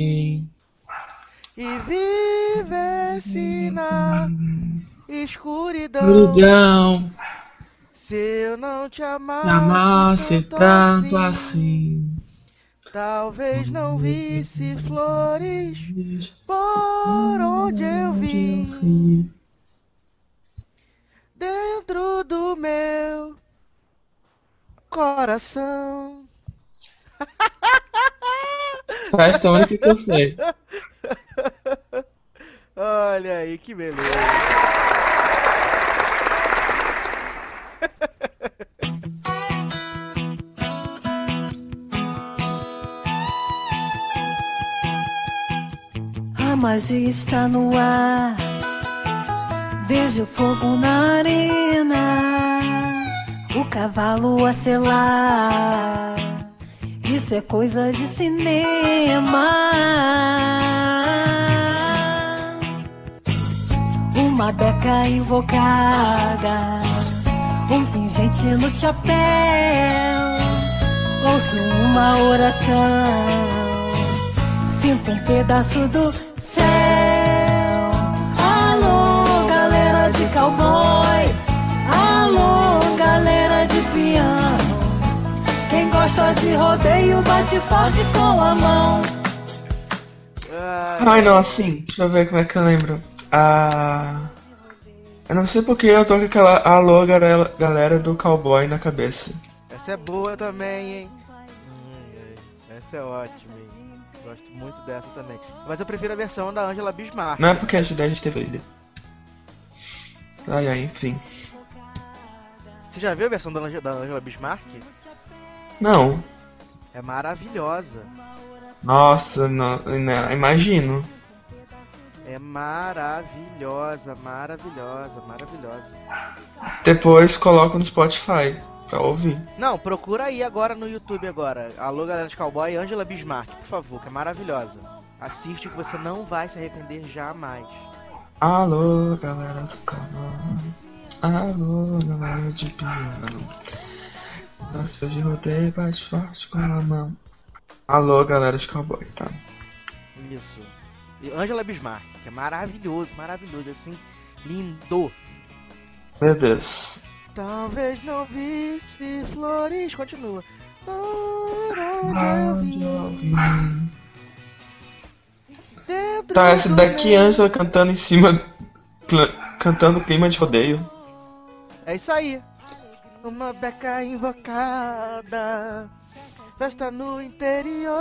E vivesse na escuridão. escuridão, Se eu não te amasse, amasse tanto assim. talvez não visse flores por onde eu vim. Dentro do meu coração. É a única que eu sei. Olha aí que beleza. A magia está no ar. Vejo fogo na arena. O cavalo a selar. Isso é coisa de cinema. Uma beca invocada. Um pingente no chapéu. Ouço uma oração. Sinto um pedaço do céu. Gosta de rodeio, bate forte com a mão. Ai, não, assim, deixa eu ver como é que eu lembro. Ah. Eu não sei porque eu tô com aquela alô galera, galera do cowboy na cabeça. Essa é boa também, hein? Hum, essa é ótima, hein? Gosto muito dessa também. Mas eu prefiro a versão da Angela Bismarck. Não é porque a gente a gente teve ele. Ai, ai, enfim. Você já viu a versão da Angela Bismarck? Não. É maravilhosa. Nossa, não, não, imagino. É maravilhosa, maravilhosa, maravilhosa. Depois coloco no Spotify pra ouvir. Não, procura aí agora no YouTube agora. Alô, galera de cowboy, Angela Bismarck, por favor, que é maravilhosa. Assiste que você não vai se arrepender jamais. Alô, galera do cowboy. Alô, galera de piano. Gosta de rodeio, bate forte com a mão. Alô, galera de cowboy, tá? Isso. E Angela Bismarck, que é maravilhoso, maravilhoso, assim, lindo. Meu Deus. Talvez não visse flores, continua. Por onde eu vim, dentro Tá, essa do daqui meu- Angela cantando em cima. Cantando clima de rodeio. É isso aí. Uma beca invocada. Festa no interior.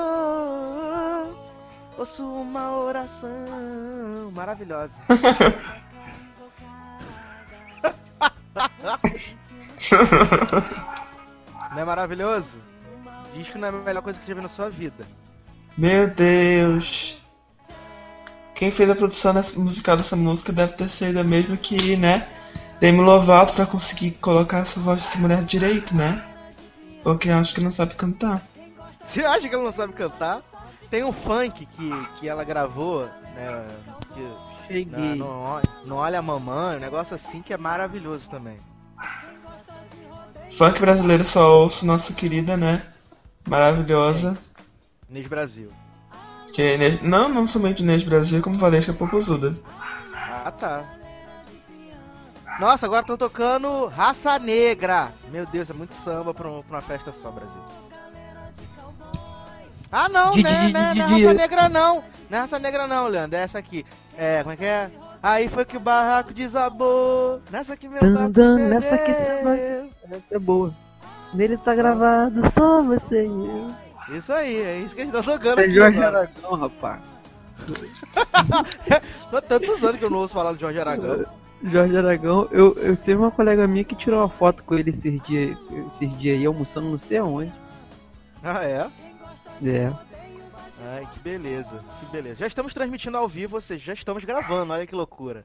Ouço uma oração. Maravilhosa. Não é maravilhoso? Diz que não é a melhor coisa que você já viu na sua vida. Meu Deus. Quem fez a produção musical dessa música deve ter sido a mesma que, né? Demi Lovato pra conseguir colocar essa voz dessa mulher direito, né? Porque eu acho que não sabe cantar. Você acha que ela não sabe cantar? Tem um funk que, que ela gravou, né? que- Cheguei. não, não, não olha a mamãe, um negócio assim que é maravilhoso também. Funk brasileiro só ouço nossa querida, né? Maravilhosa. Inês Brasil. Que é Inês... Não, não somente Inês Brasil, como falei, acho que é Popozuda. Ah, tá. Nossa, agora estão tocando Raça Negra. Meu Deus, é muito samba pra, um- pra uma festa só, Brasil. Ah, não, né, né, não é Raça Negra não. Não é Raça Negra não, Leandro, é essa aqui. É, como é que é? Aí foi que o barraco desabou. Nessa que meu barco nessa que. Essa é boa. Nele tá gravado só você e eu. Isso aí, é isso que a gente tá tocando É aqui Jorge agora. Aragão, rapaz. Há tantos anos que eu não ouço falar do Jorge Aragão. Jorge Aragão, eu, eu teve uma colega minha que tirou uma foto com ele esses dias, esses dias aí, almoçando não sei aonde. Ah, é? É. Ai, que beleza, que beleza. Já estamos transmitindo ao vivo, ou seja, já estamos gravando, olha que loucura.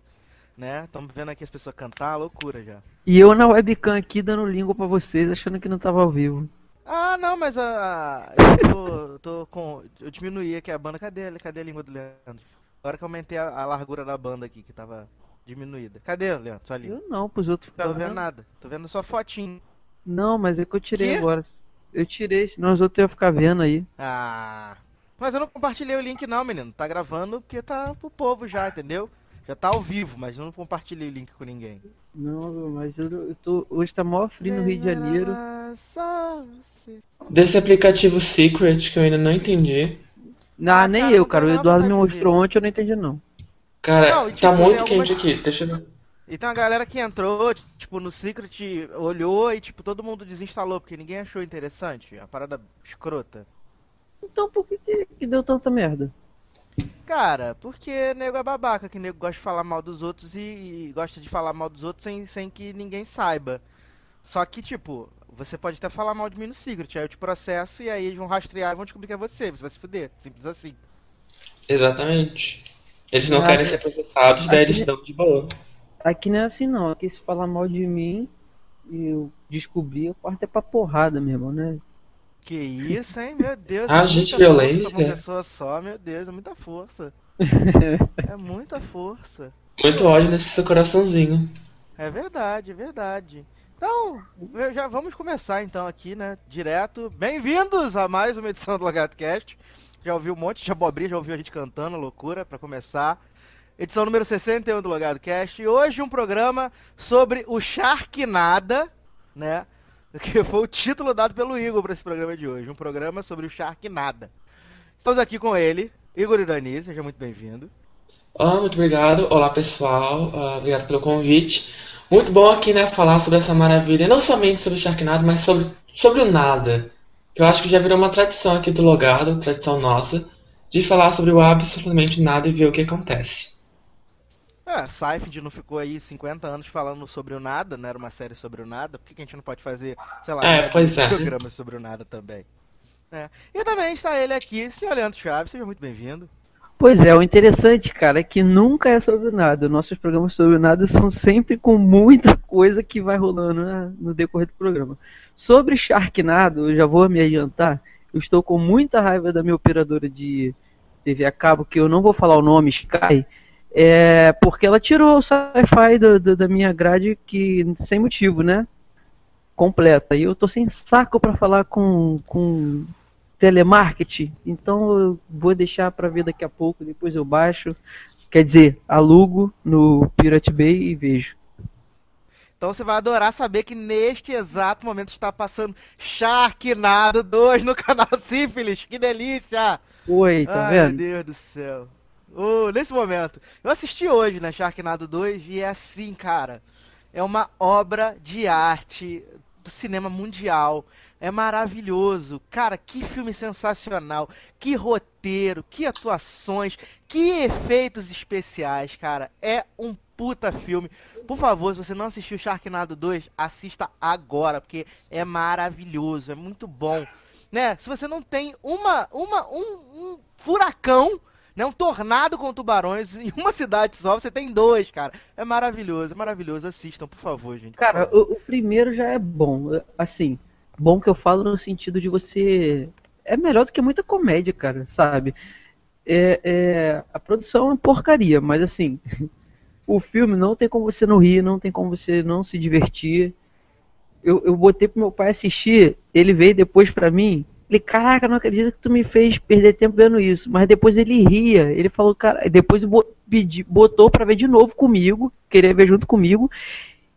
Né? Estamos vendo aqui as pessoas cantar, loucura já. E eu na webcam aqui dando língua pra vocês, achando que não tava ao vivo. Ah, não, mas a, a- eu tô, tô com. Eu diminuí aqui a banda. Cadê, cadê a língua do Leandro? Agora que eu aumentei a, a largura da banda aqui, que tava diminuída. Cadê, Leandro, sua língua? Eu não, pros outros Tô vendo nada, tô vendo só fotinho. Não, mas é que eu tirei Quê? agora. Eu tirei, senão os outros iam ficar vendo aí. Ah, Mas eu não compartilhei o link não, menino. Tá gravando porque tá pro povo já, entendeu? Já tá ao vivo, mas eu não compartilhei o link com ninguém. Não, mas eu, eu tô. Hoje tá mó frio no Rio de Janeiro. Só você. Desse aplicativo Secret que eu ainda não entendi. Não, Ah, nem cara, eu, cara. O Eduardo me mostrou ontem, eu não entendi não. Cara, Não, e, tipo, tá muito algumas- quente aqui. Deixa eu ver. E tem uma galera que entrou, tipo, no Secret, olhou e, tipo, todo mundo desinstalou, porque ninguém achou interessante. A parada escrota. Então por que, que, que deu tanta merda? Cara, porque nego é babaca, que nego gosta de falar mal dos outros e, e gosta de falar mal dos outros sem, sem que ninguém saiba. Só que, tipo, você pode até falar mal de mim no Secret, aí eu te processo e aí eles vão rastrear e vão descobrir que é você, você vai se fuder. Simples assim. Exatamente. Eles não Ah, querem ser processados, daí eles aqui- dão de boa. Aqui não é assim não. Aqui se falar mal de mim e eu descobrir, eu parto é pra porrada mesmo, né? Que isso, hein? Meu Deus. Ah, é gente, muita força violência. pra uma pessoa só, meu Deus, é muita força. É muita força. Muito ódio nesse seu coraçãozinho. É verdade, é verdade. Então, já vamos começar então aqui, né? Direto. Bem-vindos a mais uma edição do LogadoCast. Já ouviu um monte de abobrinha, já ouviu a gente cantando, loucura, pra começar. Edição número 61 do LogadoCast. E hoje um programa sobre o Sharknada, né? Que foi o título dado pelo Igor para esse programa de hoje. Um programa sobre o Sharknada. Estamos aqui com ele, Igor Irani, seja muito bem-vindo. Ah, muito obrigado. Olá, pessoal. Ah, obrigado pelo convite. Muito bom aqui, né, falar sobre essa maravilha. Não somente sobre o Sharknado, mas sobre, sobre o nada. Que eu acho que já virou uma tradição aqui do Logado, tradição nossa, de falar sobre o absolutamente nada e ver o que acontece. É, Seinfeld não ficou aí 50 anos falando sobre o nada, não era uma série sobre o nada, por que, a gente não pode fazer, sei lá, É, né, pois é. programas sobre o nada também? É. E também está ele aqui, senhor Leandro Chaves, seja muito bem-vindo. Pois é, o interessante, cara, é que nunca é sobre nada. Nossos programas sobre nada são sempre com muita coisa que vai rolando né, no decorrer do programa. Sobre Sharknado, eu já vou me adiantar. Eu estou com muita raiva da minha operadora de TV a cabo, que eu não vou falar o nome, Sky, é, porque ela tirou o sci-fi da minha grade que, sem motivo, né? Completa. E eu tô sem saco pra falar com, com telemarketing, então eu vou deixar para ver daqui a pouco, depois eu baixo. Quer dizer, alugo no Pirate Bay e vejo. Então você vai adorar saber que neste exato momento está passando Sharknado 2 no canal Sífilis, que delícia! Oi, tá Ai, meu vendo? Deus do céu. Ô, nesse momento, eu assisti hoje, né, Sharknado 2, e é assim, cara. É uma obra de arte do cinema mundial. É maravilhoso. Cara, que filme sensacional. Que roteiro, que atuações, que efeitos especiais, cara. É um puta filme. Por favor, se você não assistiu Sharknado 2, assista agora, porque é maravilhoso, é muito bom. Né? Se você não tem uma, uma, um, um furacão, né? Um tornado com tubarões em uma cidade só, você tem dois, cara. É maravilhoso, é maravilhoso. Assistam, por favor, gente. Cara, o, o primeiro já é bom. Assim, bom que eu falo no sentido de você. É melhor do que muita comédia, cara, sabe? É, é, a produção é uma porcaria, mas assim, o filme não tem como você não rir, não tem como você não se divertir. Eu, eu botei pro meu pai assistir, ele veio depois pra mim. Ele, caraca, não acredito que tu me fez perder tempo vendo isso. Mas depois ele ria, ele falou, cara, depois botou pra ver de novo comigo, queria ver junto comigo.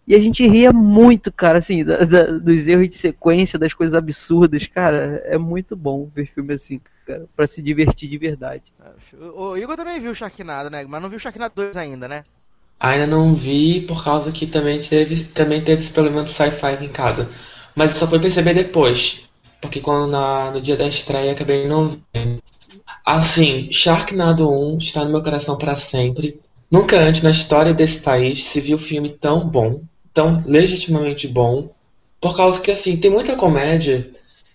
E a gente ria muito, cara, assim, da- da- dos erros de sequência, das coisas absurdas, cara. É muito bom ver filme assim, cara, pra se divertir de verdade. O o Igor também viu o Sharknado, né? Mas não viu o Sharknado 2 ainda, né? Ainda não vi por causa que também teve, também teve esse problema do sci-fi em casa. Mas eu só fui perceber depois. Porque quando na, no dia da estreia acabei não vendo. Assim, Sharknado 1 está no meu coração para sempre. Nunca antes na história desse país se viu filme tão bom, tão legitimamente bom. Por causa que assim, tem muita comédia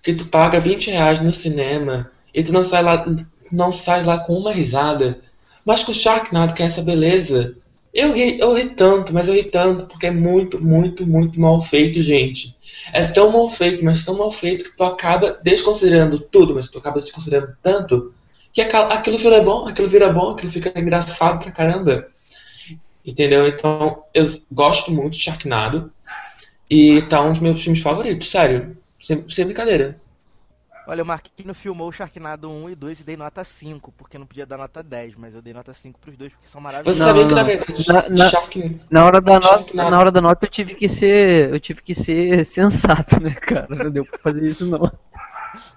que tu paga 20 reais no cinema e tu não sai lá, não sai lá com uma risada. Mas com Sharknado, que é essa beleza, eu ri, eu ri tanto, mas eu ri tanto porque é muito, muito, muito mal feito, gente. É tão mal feito, mas tão mal feito que tu acaba desconsiderando tudo, mas tu acaba desconsiderando tanto que aquilo vira bom, aquilo vira bom, aquilo fica engraçado pra caramba. Entendeu? Então, eu gosto muito de Sharknado e tá um dos meus filmes favoritos, sério. Sem, sem brincadeira. Olha, o Marquinhos filmou o Sharknado 1 e 2 e dei nota 5, porque não podia dar nota 10, mas eu dei nota 5 pros dois porque são Você maravilhosos. Não, sabia que na não. verdade Na- na- Shark... Na hora da nota, na hora da nota eu tive que ser, eu tive que ser sensato, né, cara? Não deu pra fazer isso não.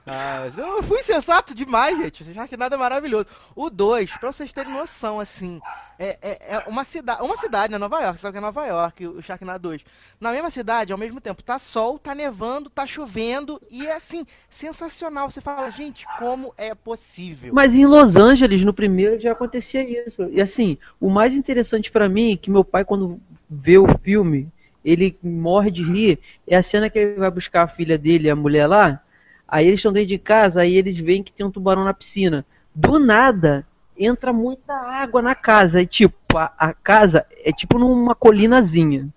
Ah, eu fui sensato demais, gente. O Sharknado é maravilhoso. O 2, pra vocês terem noção, assim, é, é, é uma, cida uma cidade, né? Nova York, sabe que é Nova York, o Sharknado 2. Na mesma cidade, ao mesmo tempo, tá sol, tá nevando, tá chovendo, e é assim, sensacional. Você fala, gente, como é possível? Mas em Los Angeles, no primeiro, já acontecia isso. E assim, o mais interessante pra mim, que meu pai, quando vê o filme, ele morre de rir, é a cena que ele vai buscar a filha dele, a mulher lá, aí eles estão dentro de casa, aí eles veem que tem um tubarão na piscina. Do nada, entra muita água na casa, e tipo, a, a casa é tipo numa colinazinha.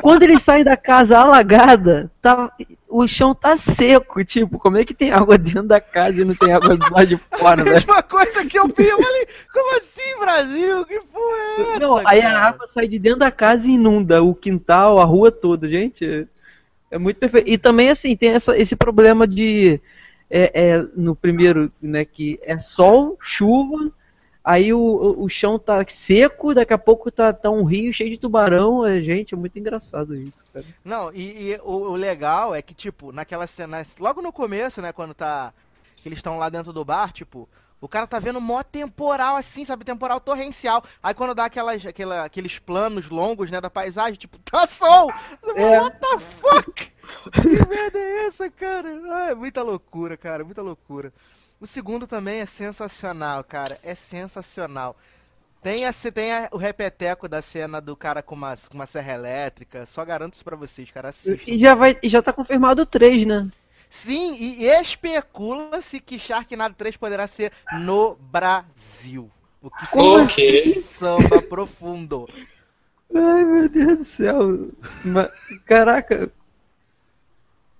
Quando eles saem da casa alagada, tá, o chão tá seco, tipo, como é que tem água dentro da casa e não tem água do lado de fora, velho? Mesma coisa que eu vi, eu falei, como assim, Brasil? Que porra é essa? Não, aí a cara? água sai de dentro da casa e inunda o quintal, a rua toda, gente. É- muito perfeito. E também, assim, tem essa, esse problema de. É, é, no primeiro, né, que é sol, chuva, aí o, o, chão tá seco, daqui a pouco tá, tá um rio cheio de tubarão. É, gente, é muito engraçado isso, cara. Não, e, e o, o legal é que, tipo, naquela cena, logo no começo, né, quando tá. Eles estão lá dentro do bar, tipo, o cara tá vendo mó temporal assim, sabe? Temporal torrencial. Aí quando dá aquelas, aquela, aqueles planos longos, né, da paisagem, tipo, tá sol! Você É. what the fuck? Que merda é essa, cara? É muita loucura, cara, muita loucura. O segundo também é sensacional, cara. É sensacional. Tem, a, tem a- o repeteco da cena do cara com uma, com uma serra elétrica. Só garanto isso pra vocês, cara. Assistam. E já, vai, e já tá confirmado o 3, né? Sim, e especula-se que Sharknado 3 poderá ser no Brasil. O que seria assim? um samba profundo. Ai, meu Deus do céu. Caraca.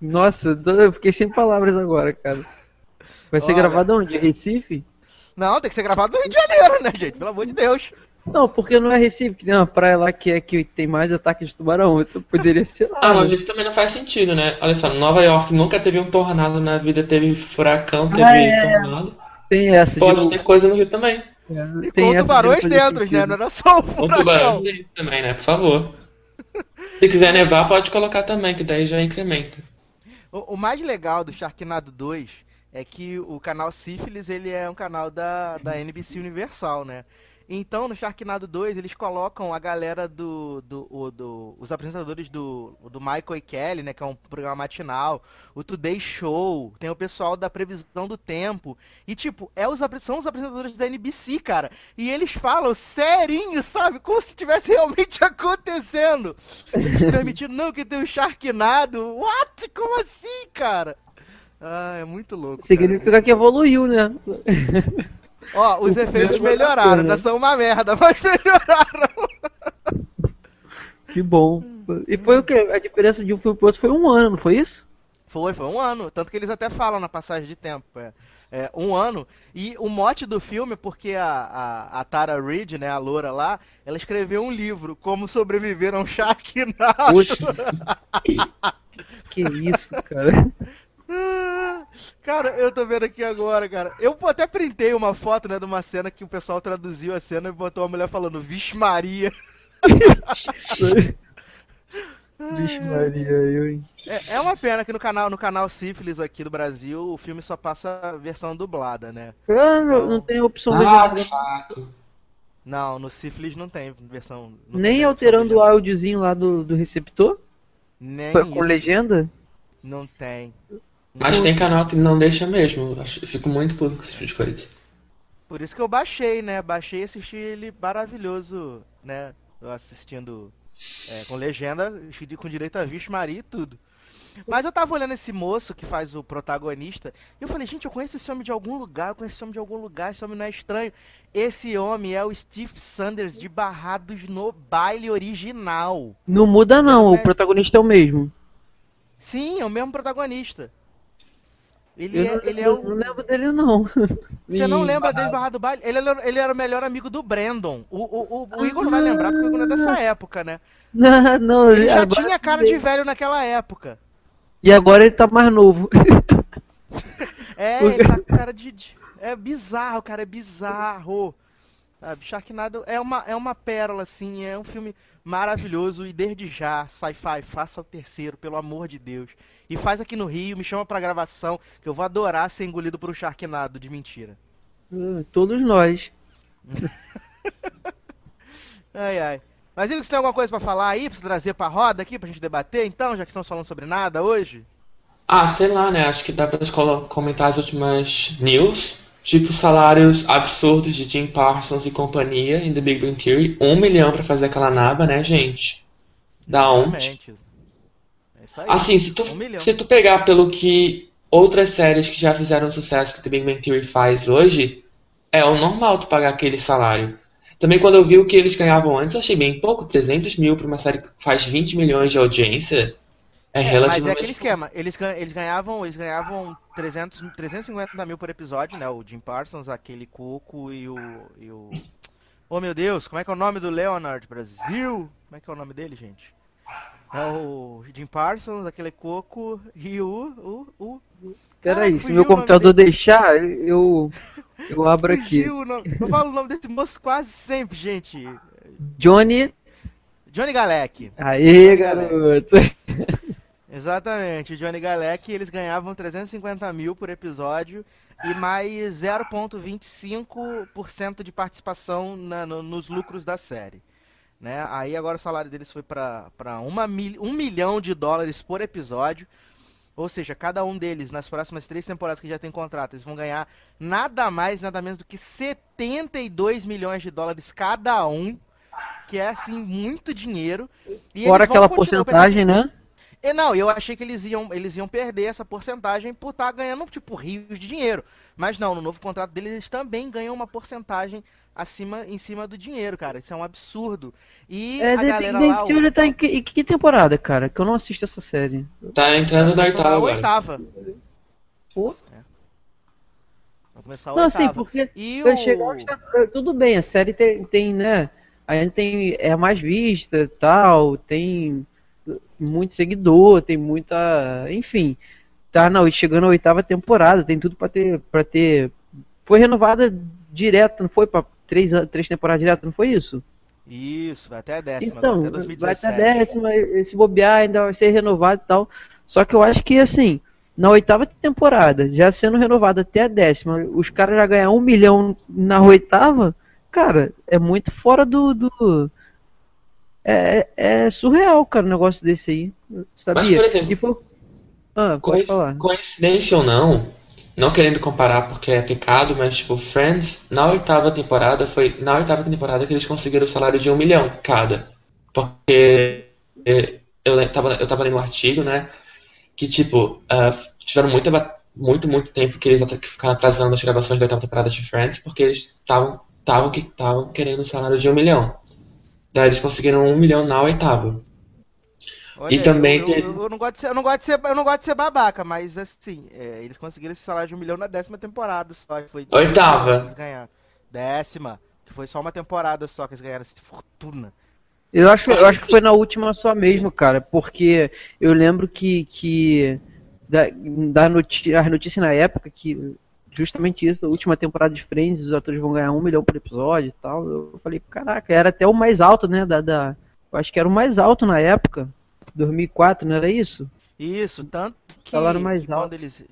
Nossa, eu fiquei sem palavras agora, cara. Vai ser Olha. gravado onde? Recife? Não, tem que ser gravado no Rio de Janeiro, né, gente? Pelo amor de Deus. Não, porque não é Recife, que tem uma praia lá que, é, que tem mais ataque de tubarão. Então poderia ser lá. Ah, né? mas isso também não faz sentido, né? Olha só, Nova York nunca teve um tornado na vida, teve furacão, teve Ah, é. tornado. Tem essa. Pode de- ter coisa no Rio também. E tem com tubarões dentro, né? sentido. Não era só o Um tubarão furacão. dentro também, né? Por favor. Se quiser nevar, pode colocar também, que daí já incrementa. O, o mais legal do Sharknado 2 é que o canal Sífilis ele é um canal da, da NBC Universal, né? Então, no Sharknado 2, eles colocam a galera do. do, o- do- os apresentadores do, do Michael e Kelly, né? Que é um programa matinal. O Today Show. Tem o pessoal da previsão do tempo. E, tipo, é os, são os apresentadores da NBC, cara. E eles falam serinho, sabe? Como se tivesse realmente acontecendo. Eles transmitindo, não, que tem o Sharknado. What? Como assim, cara? Ah, é muito louco. cara. Significa que evoluiu, né? Ó, os O efeitos melhoraram, ainda são uma merda, mas melhoraram. Que bom. E foi o que? A diferença de um filme pro outro foi um ano, não foi isso? Foi, foi um ano. Tanto que eles até falam na passagem de tempo. É, é, um ano. E o mote do filme, porque a, a, a Tara Reid, né, a loura lá, ela escreveu um livro, Como Sobreviver a um Sharknado. Poxa. que isso, cara. Cara, eu tô vendo aqui agora, cara. Eu até printei uma foto, né, de uma cena que o pessoal traduziu a cena e botou uma mulher falando Vixe Maria. Vixe Maria, eu, hein? É, é uma pena que no canal, no canal Sífilis aqui do Brasil, o filme só passa a versão dublada, né? Ah, não, não tem opção Ah, saco. Não, no Sífilis não tem versão. não Nem tem alterando o áudiozinho lá do, do receptor? Nem Com isso, legenda? Não tem. Mas tem canal que não deixa mesmo. Fico muito puto com esse tipo de coisa. Por isso que eu baixei, né? Baixei e assisti ele maravilhoso, né? Eu assistindo é, com legenda, com direito a Vixe Maria e tudo. Mas eu tava olhando esse moço que faz o protagonista, e eu falei, gente, eu conheço esse homem de algum lugar, eu conheço esse homem de algum lugar, esse homem não é estranho. Esse homem é o Steve Sanders de Barrados no baile original. Não muda não, o É. protagonista é o mesmo. Sim, é o mesmo protagonista. Ele Eu é, não, ele é o. não lembro dele não. Você não lembra dele Barra do Baile? Ele era, ele era o melhor amigo do Brandon. O, o, o, o Igor não vai lembrar porque o Igor não é dessa época, né? Não, não, Ele já tinha cara de velho naquela época. E agora ele tá mais novo. É, ele tá com cara de. de- É bizarro, cara, é bizarro. Sabe, Sharknado é uma, é uma pérola, assim, é um filme maravilhoso e desde já, sci-fi, faça o terceiro, pelo amor de Deus. E faz aqui no Rio, me chama pra gravação, que eu vou adorar ser engolido por um Sharknado de mentira. Ah, Todos nós. Ai, ai. Mas Igor, você tem alguma coisa pra falar aí, pra você trazer pra roda aqui, pra gente debater, então, já que estamos falando sobre nada hoje? Ah, sei lá, né? Acho que dá pra escola comentar as últimas news. Tipo, salários absurdos de Jim Parsons e companhia em The Big Bang Theory. Um milhão pra fazer aquela naba, né, gente? Da onde? Isso aí. Assim, se tu, Um se tu pegar pelo que outras séries que já fizeram sucesso que The Big Bang Theory faz hoje, é o normal tu pagar aquele salário. Também quando eu vi o que eles ganhavam antes, eu achei bem pouco. 300 mil pra uma série que faz 20 milhões de audiência é, É, mas é relativamente aquele esquema. Eles, eles ganhavam, eles ganhavam 300, 350 mil por episódio, né? O Jim Parsons, aquele Coco e o, e o. Oh meu Deus, como é que é o nome do Leonard Brasil? Como é que é o nome dele, gente? É o Jim Parsons, aquele Coco e o. o, o Peraí, Caraca, se meu computador deixar, eu, eu abro aqui. nome- Eu falo o nome desse moço quase sempre, gente. Johnny. Johnny Galec. Aê, Johnny Galec. garoto. Exatamente, o Johnny Galec eles ganhavam 350 mil por episódio e mais 0,25% de participação na- no- nos lucros da série. Né? Aí agora o salário deles foi para mil, um milhão de dólares por episódio. Ou seja, cada um deles, nas próximas três temporadas que já tem contrato, eles vão ganhar nada mais, nada menos do que 72 milhões de dólares cada um. Que é, assim, muito dinheiro. E Fora aquela porcentagem, né? e não, eu achei que eles iam, eles iam perder essa porcentagem por estar ganhando, tipo, rios de dinheiro. Mas não, no novo contrato deles, eles também ganham uma porcentagem acima, em cima do dinheiro, cara. Isso é um absurdo. E É, a The galera Big lá. Theory tá em que, em que temporada, cara? Que eu não assisto essa série. Tá entrando na a oitava agora. oitava. Pô. Vai começar a Não, oitava. porque E Vai o... chegar tá- tudo bem, a série tem, tem, né? Ainda tem é mais vista, e tal, tem muito seguidor, tem muita, enfim, tá na chegando a oitava temporada, tem tudo pra ter para ter foi renovada direto, não foi Pra três três temporadas direto, não foi isso? Isso, vai até a décima Então, agora, até vai 2017. até a décima, se bobear ainda vai ser renovado e tal. Só que eu acho que assim, na oitava temporada, já sendo renovado até a décima, os caras já ganham um milhão na oitava, cara, é muito fora do. do- É, é surreal, cara, um negócio desse aí. Sabia? Mas, por exemplo, E foi... Ah, pode falar. Coincidência ou não, não querendo comparar porque é pecado, mas tipo, Friends, na oitava temporada, foi na oitava temporada que eles conseguiram o salário de um milhão cada. Porque eh, eu tava, eu tava lendo um artigo, né, que tipo, ah, tiveram muita, muito, muito tempo que eles que ficaram atrasando as gravações da oitava temporada de Friends, porque eles estavam estavam que estavam querendo o salário de um milhão. Daí eles conseguiram um milhão na oitava. Olha E também eu, eu, eu não gosto de ser, eu não gosto de ser, eu não gosto de ser babaca, mas assim, é, eles conseguiram esse salário de um milhão na décima temporada só. Foi Oitava. que Eles ganharam. Décima, que foi só uma temporada só que eles ganharam essa fortuna. Eu acho, eu acho que foi na última só mesmo, cara, porque eu lembro que, que da, da noti as notícias na época que justamente isso, a última temporada de Friends, os atores vão ganhar um milhão por episódio e tal. Eu falei, caraca, era até o mais alto, né? Da, da, eu acho que era o mais alto na época, 2004, não era isso? Isso, tanto que, Salário mais que alto. eles.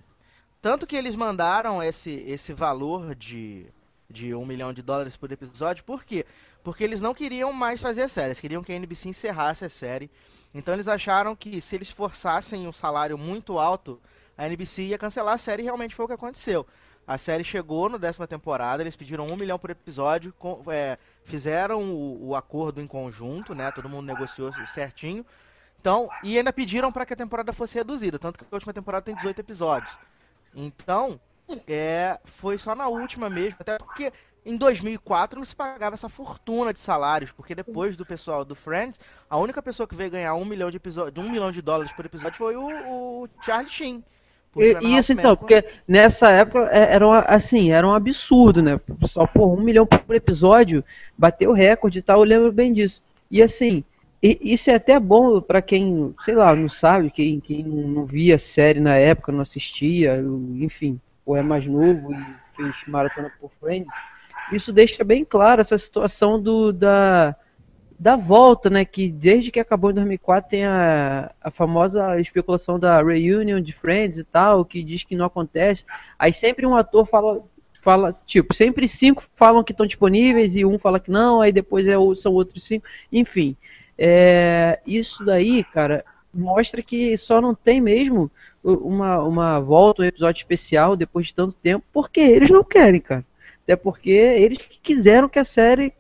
Tanto que eles mandaram esse, esse valor de, de um milhão de dólares por episódio, por quê? Porque eles não queriam mais fazer a série, eles queriam que a NBC encerrasse a série. Então eles acharam que se eles forçassem um salário muito alto, a NBC ia cancelar a série e realmente foi o que aconteceu. A série chegou no décima temporada, eles pediram um milhão por episódio, com- é, fizeram o, o acordo em conjunto, né? Todo mundo negociou certinho. Então, e ainda pediram para que a temporada fosse reduzida, tanto que a última temporada tem 18 episódios. Então, é, foi só na última mesmo, até porque em 2004 não se pagava essa fortuna de salários, porque depois do pessoal do Friends, a única pessoa que veio ganhar um milhão de, episódio, um milhão de dólares por episódio foi o, o Charlie Sheen. E- Isso então, porque nessa época é- era um, assim, era um absurdo, né? Só por um milhão por episódio, bateu o recorde e tal, eu lembro bem disso. E assim, e- isso é até bom pra quem, sei lá, não sabe, quem, quem não via série na época, não assistia, enfim. ou é mais novo e fez maratona por Friends, isso deixa bem claro essa situação do, da, da volta, né? Que desde que acabou em 2004 tem a, a famosa especulação da reunion de Friends e tal, que diz que não acontece. Aí sempre um ator fala, fala tipo, sempre cinco falam que estão disponíveis e um fala que não, aí depois é, são outros cinco. Enfim, é, isso daí, cara, mostra que só não tem mesmo uma, uma volta, um episódio especial depois de tanto tempo, porque eles não querem, cara. Até porque eles quiseram que a série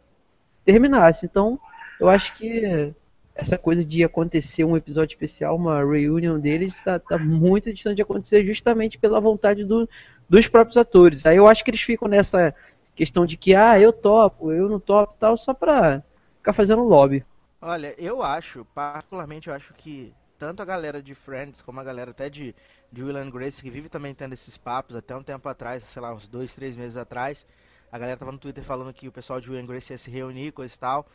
terminasse. Então, eu acho que essa coisa de acontecer um episódio especial, uma reunião deles, está tá muito distante de acontecer justamente pela vontade do, dos próprios atores. Aí eu acho que eles ficam nessa questão de que, ah, eu topo, eu não topo tal, só pra ficar fazendo lobby. Olha, eu acho, particularmente eu acho que tanto a galera de Friends como a galera até de, de Will and Grace, que vive também tendo esses papos, até um tempo atrás, sei lá, uns dois, três meses atrás, a galera tava no Twitter falando que o pessoal de Will and Grace ia se reunir, coisa e tal.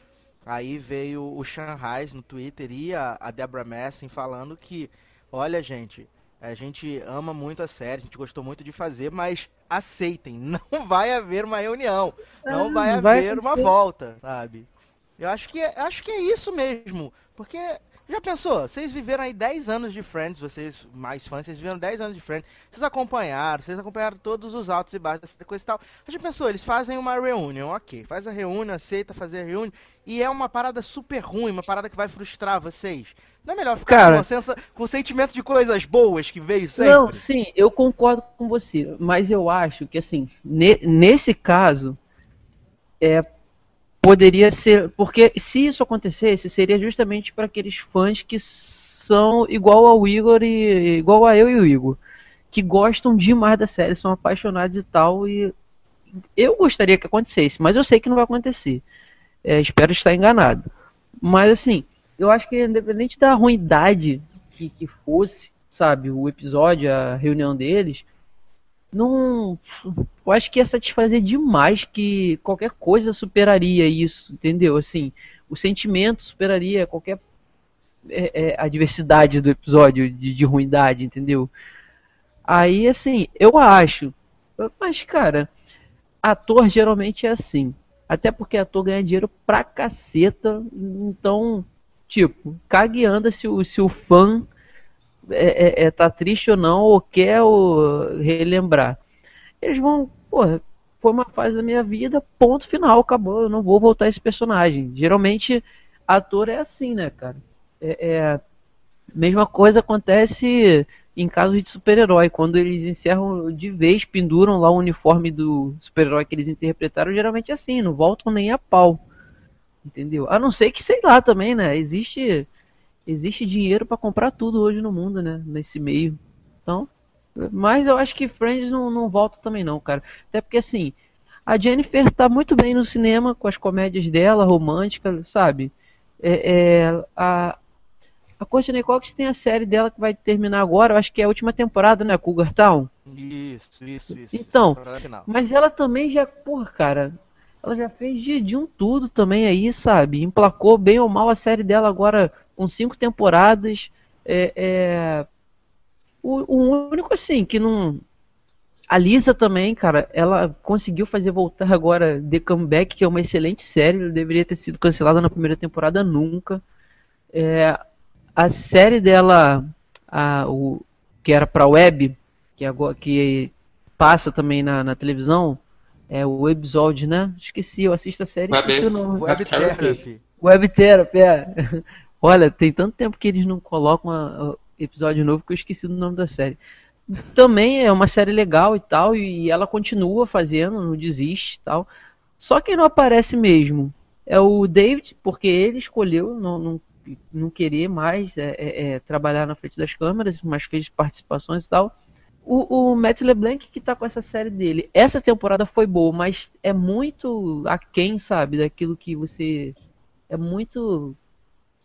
Aí veio o Shanghai no Twitter e a, a Deborah Messing falando que, olha gente, a gente ama muito a série, a gente gostou muito de fazer, mas aceitem, não vai haver uma reunião, não ah, vai haver vai uma volta, sabe? Eu acho que, é, acho que é isso mesmo, porque já pensou? Vocês viveram aí 10 anos de Friends, vocês mais fãs, vocês viveram 10 anos de Friends, vocês acompanharam, vocês acompanharam todos os altos e baixos dessa coisa e tal. Já pensou? Eles fazem uma reunião, ok. Faz a reunião, aceita fazer a reunião, e é uma parada super ruim, uma parada que vai frustrar vocês. Não é melhor ficar Cara, com, sensa, com sentimento de coisas boas que veio sempre? Não, sim, eu concordo com você, mas eu acho que, assim, ne, nesse caso, é poderia ser. Porque se isso acontecesse, seria justamente para aqueles fãs que são igual ao Igor e igual a eu e o Igor. Que gostam demais da série, são apaixonados e tal. E eu gostaria que acontecesse, mas eu sei que não vai acontecer. É, espero estar enganado. Mas assim, eu acho que independente da ruindade que, que fosse, sabe, o episódio, a reunião deles, não. Eu acho que ia satisfazer demais que qualquer coisa superaria isso, entendeu? Assim, o sentimento superaria qualquer é, é, adversidade do episódio de, de ruindade, entendeu? Aí, assim, eu acho. Mas, cara, ator geralmente é assim. Até porque ator ganha dinheiro pra caceta. Então, tipo, cague anda se o, se o fã é, é, é, tá triste ou não, ou quer ou relembrar. Eles vão, porra, foi uma fase da minha vida, ponto final, acabou, eu não vou voltar esse personagem. Geralmente, ator é assim, né, cara? É, é mesma coisa acontece em casos de super-herói, quando eles encerram de vez, penduram lá o uniforme do super-herói que eles interpretaram, geralmente é assim, não voltam nem a pau. Entendeu? A não ser que, sei lá, também, né? Existe existe dinheiro para comprar tudo hoje no mundo, né? Nesse meio. Então, mas eu acho que Friends não, não volta também não, cara. Até porque assim, a Jennifer tá muito bem no cinema com as comédias dela, românticas, sabe? É, é, a, a Courtney Cox tem a série dela que vai terminar agora, eu acho que é a última temporada, né? Cougar Town. Isso, isso, isso. Então, mas ela também já, porra, cara, ela já fez de, de um tudo também aí, sabe? Emplacou bem ou mal a série dela agora com cinco temporadas. É, é... O, o, único assim que não. A Lisa também, cara, ela conseguiu fazer voltar agora The Comeback, que é uma excelente série, deveria ter sido cancelada na primeira temporada nunca. É, a série dela, a, o, que era pra web, que, agora, que passa também na, na televisão, é o episódio, né? Esqueci, eu assisto a série. Web, Web, Web Therapy. Web Therapy, é. Olha, tem tanto tempo que eles não colocam um episódio novo que eu esqueci do nome da série. Também é uma série legal e tal, e ela continua fazendo, não desiste e tal. Só quem não aparece mesmo é o David, porque ele escolheu não, não, não querer mais é, é, é, trabalhar na frente das câmeras, mas fez participações e tal. O, o Matt LeBlanc que tá com essa série dele. Essa temporada foi boa, mas é muito aquém, sabe, daquilo que você. É muito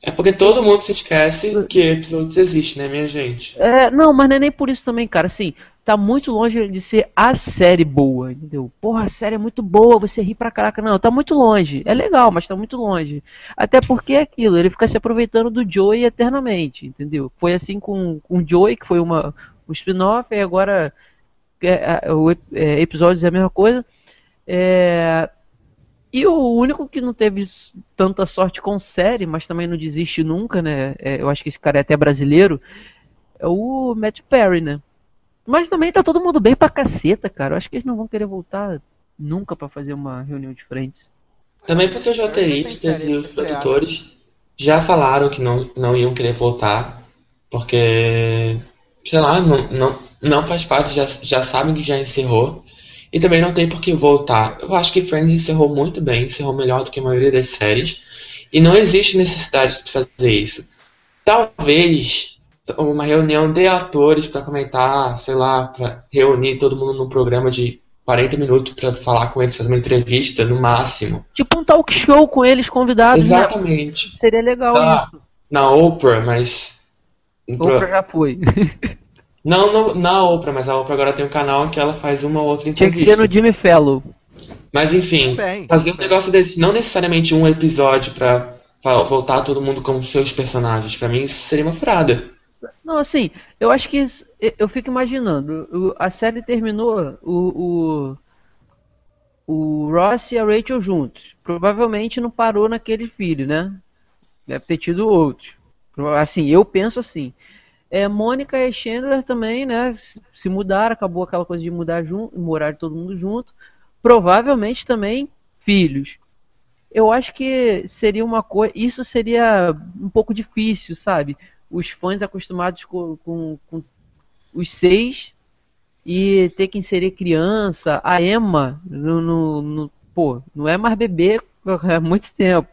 é porque todo mundo se esquece que episódios existem, né, minha gente? É, não, mas não é nem por isso também, cara. Assim, tá muito longe de ser a série boa, entendeu? Porra, a série é muito boa, você ri pra caraca. Não, tá muito longe. É legal, mas tá muito longe. Até porque é aquilo, ele fica se aproveitando do Joey eternamente, entendeu? Foi assim com, com o Joey, que foi uma, um spin-off, e agora é, é, o, é, episódios é a mesma coisa. É, e o único que não teve tanta sorte com série, mas também não desiste nunca, né? É, eu acho que esse cara é até brasileiro, é o Matt Perry, né? Mas também tá todo mundo bem pra caceta, cara. Eu acho que eles não vão querer voltar nunca para fazer uma reunião de frentes. Também porque os roteiristas e os produtores já falaram que não, não iam querer voltar, porque, sei lá, não, não, não faz parte, já, já sabem que já encerrou. E também não tem por que voltar. Eu acho que Friends encerrou muito bem, encerrou melhor do que a maioria das séries. E não existe necessidade de fazer isso. Talvez uma reunião de atores para comentar, sei lá, para reunir todo mundo num programa de 40 minutos para falar com eles, fazer uma entrevista no máximo. Tipo um talk show com eles convidados. Né? Exatamente. Né? Seria legal na, isso. Na Oprah, mas. Oprah já foi. Não no, na Oprah, mas a Oprah agora tem um canal que ela faz uma ou outra entrevista. Tinha que ser no Jimmy Fallon. Mas enfim, bem, fazer um negócio desse, não necessariamente um episódio pra, pra voltar todo mundo como seus personagens, para mim isso seria uma furada. Não, assim, eu acho que isso, eu fico imaginando, a série terminou, o, o, o Ross e a Rachel juntos. Provavelmente não parou naquele filho, né? Deve ter tido outros. Assim, eu penso assim. É, Mônica e Chandler também, né? Se mudaram, acabou aquela coisa de mudar junto, morar todo mundo junto. Provavelmente também filhos. Eu acho que seria uma coisa. Isso seria um pouco difícil, sabe? Os fãs acostumados com, com, com os seis e ter que inserir criança. A Emma, no, no, no, pô, não é mais bebê há muito tempo.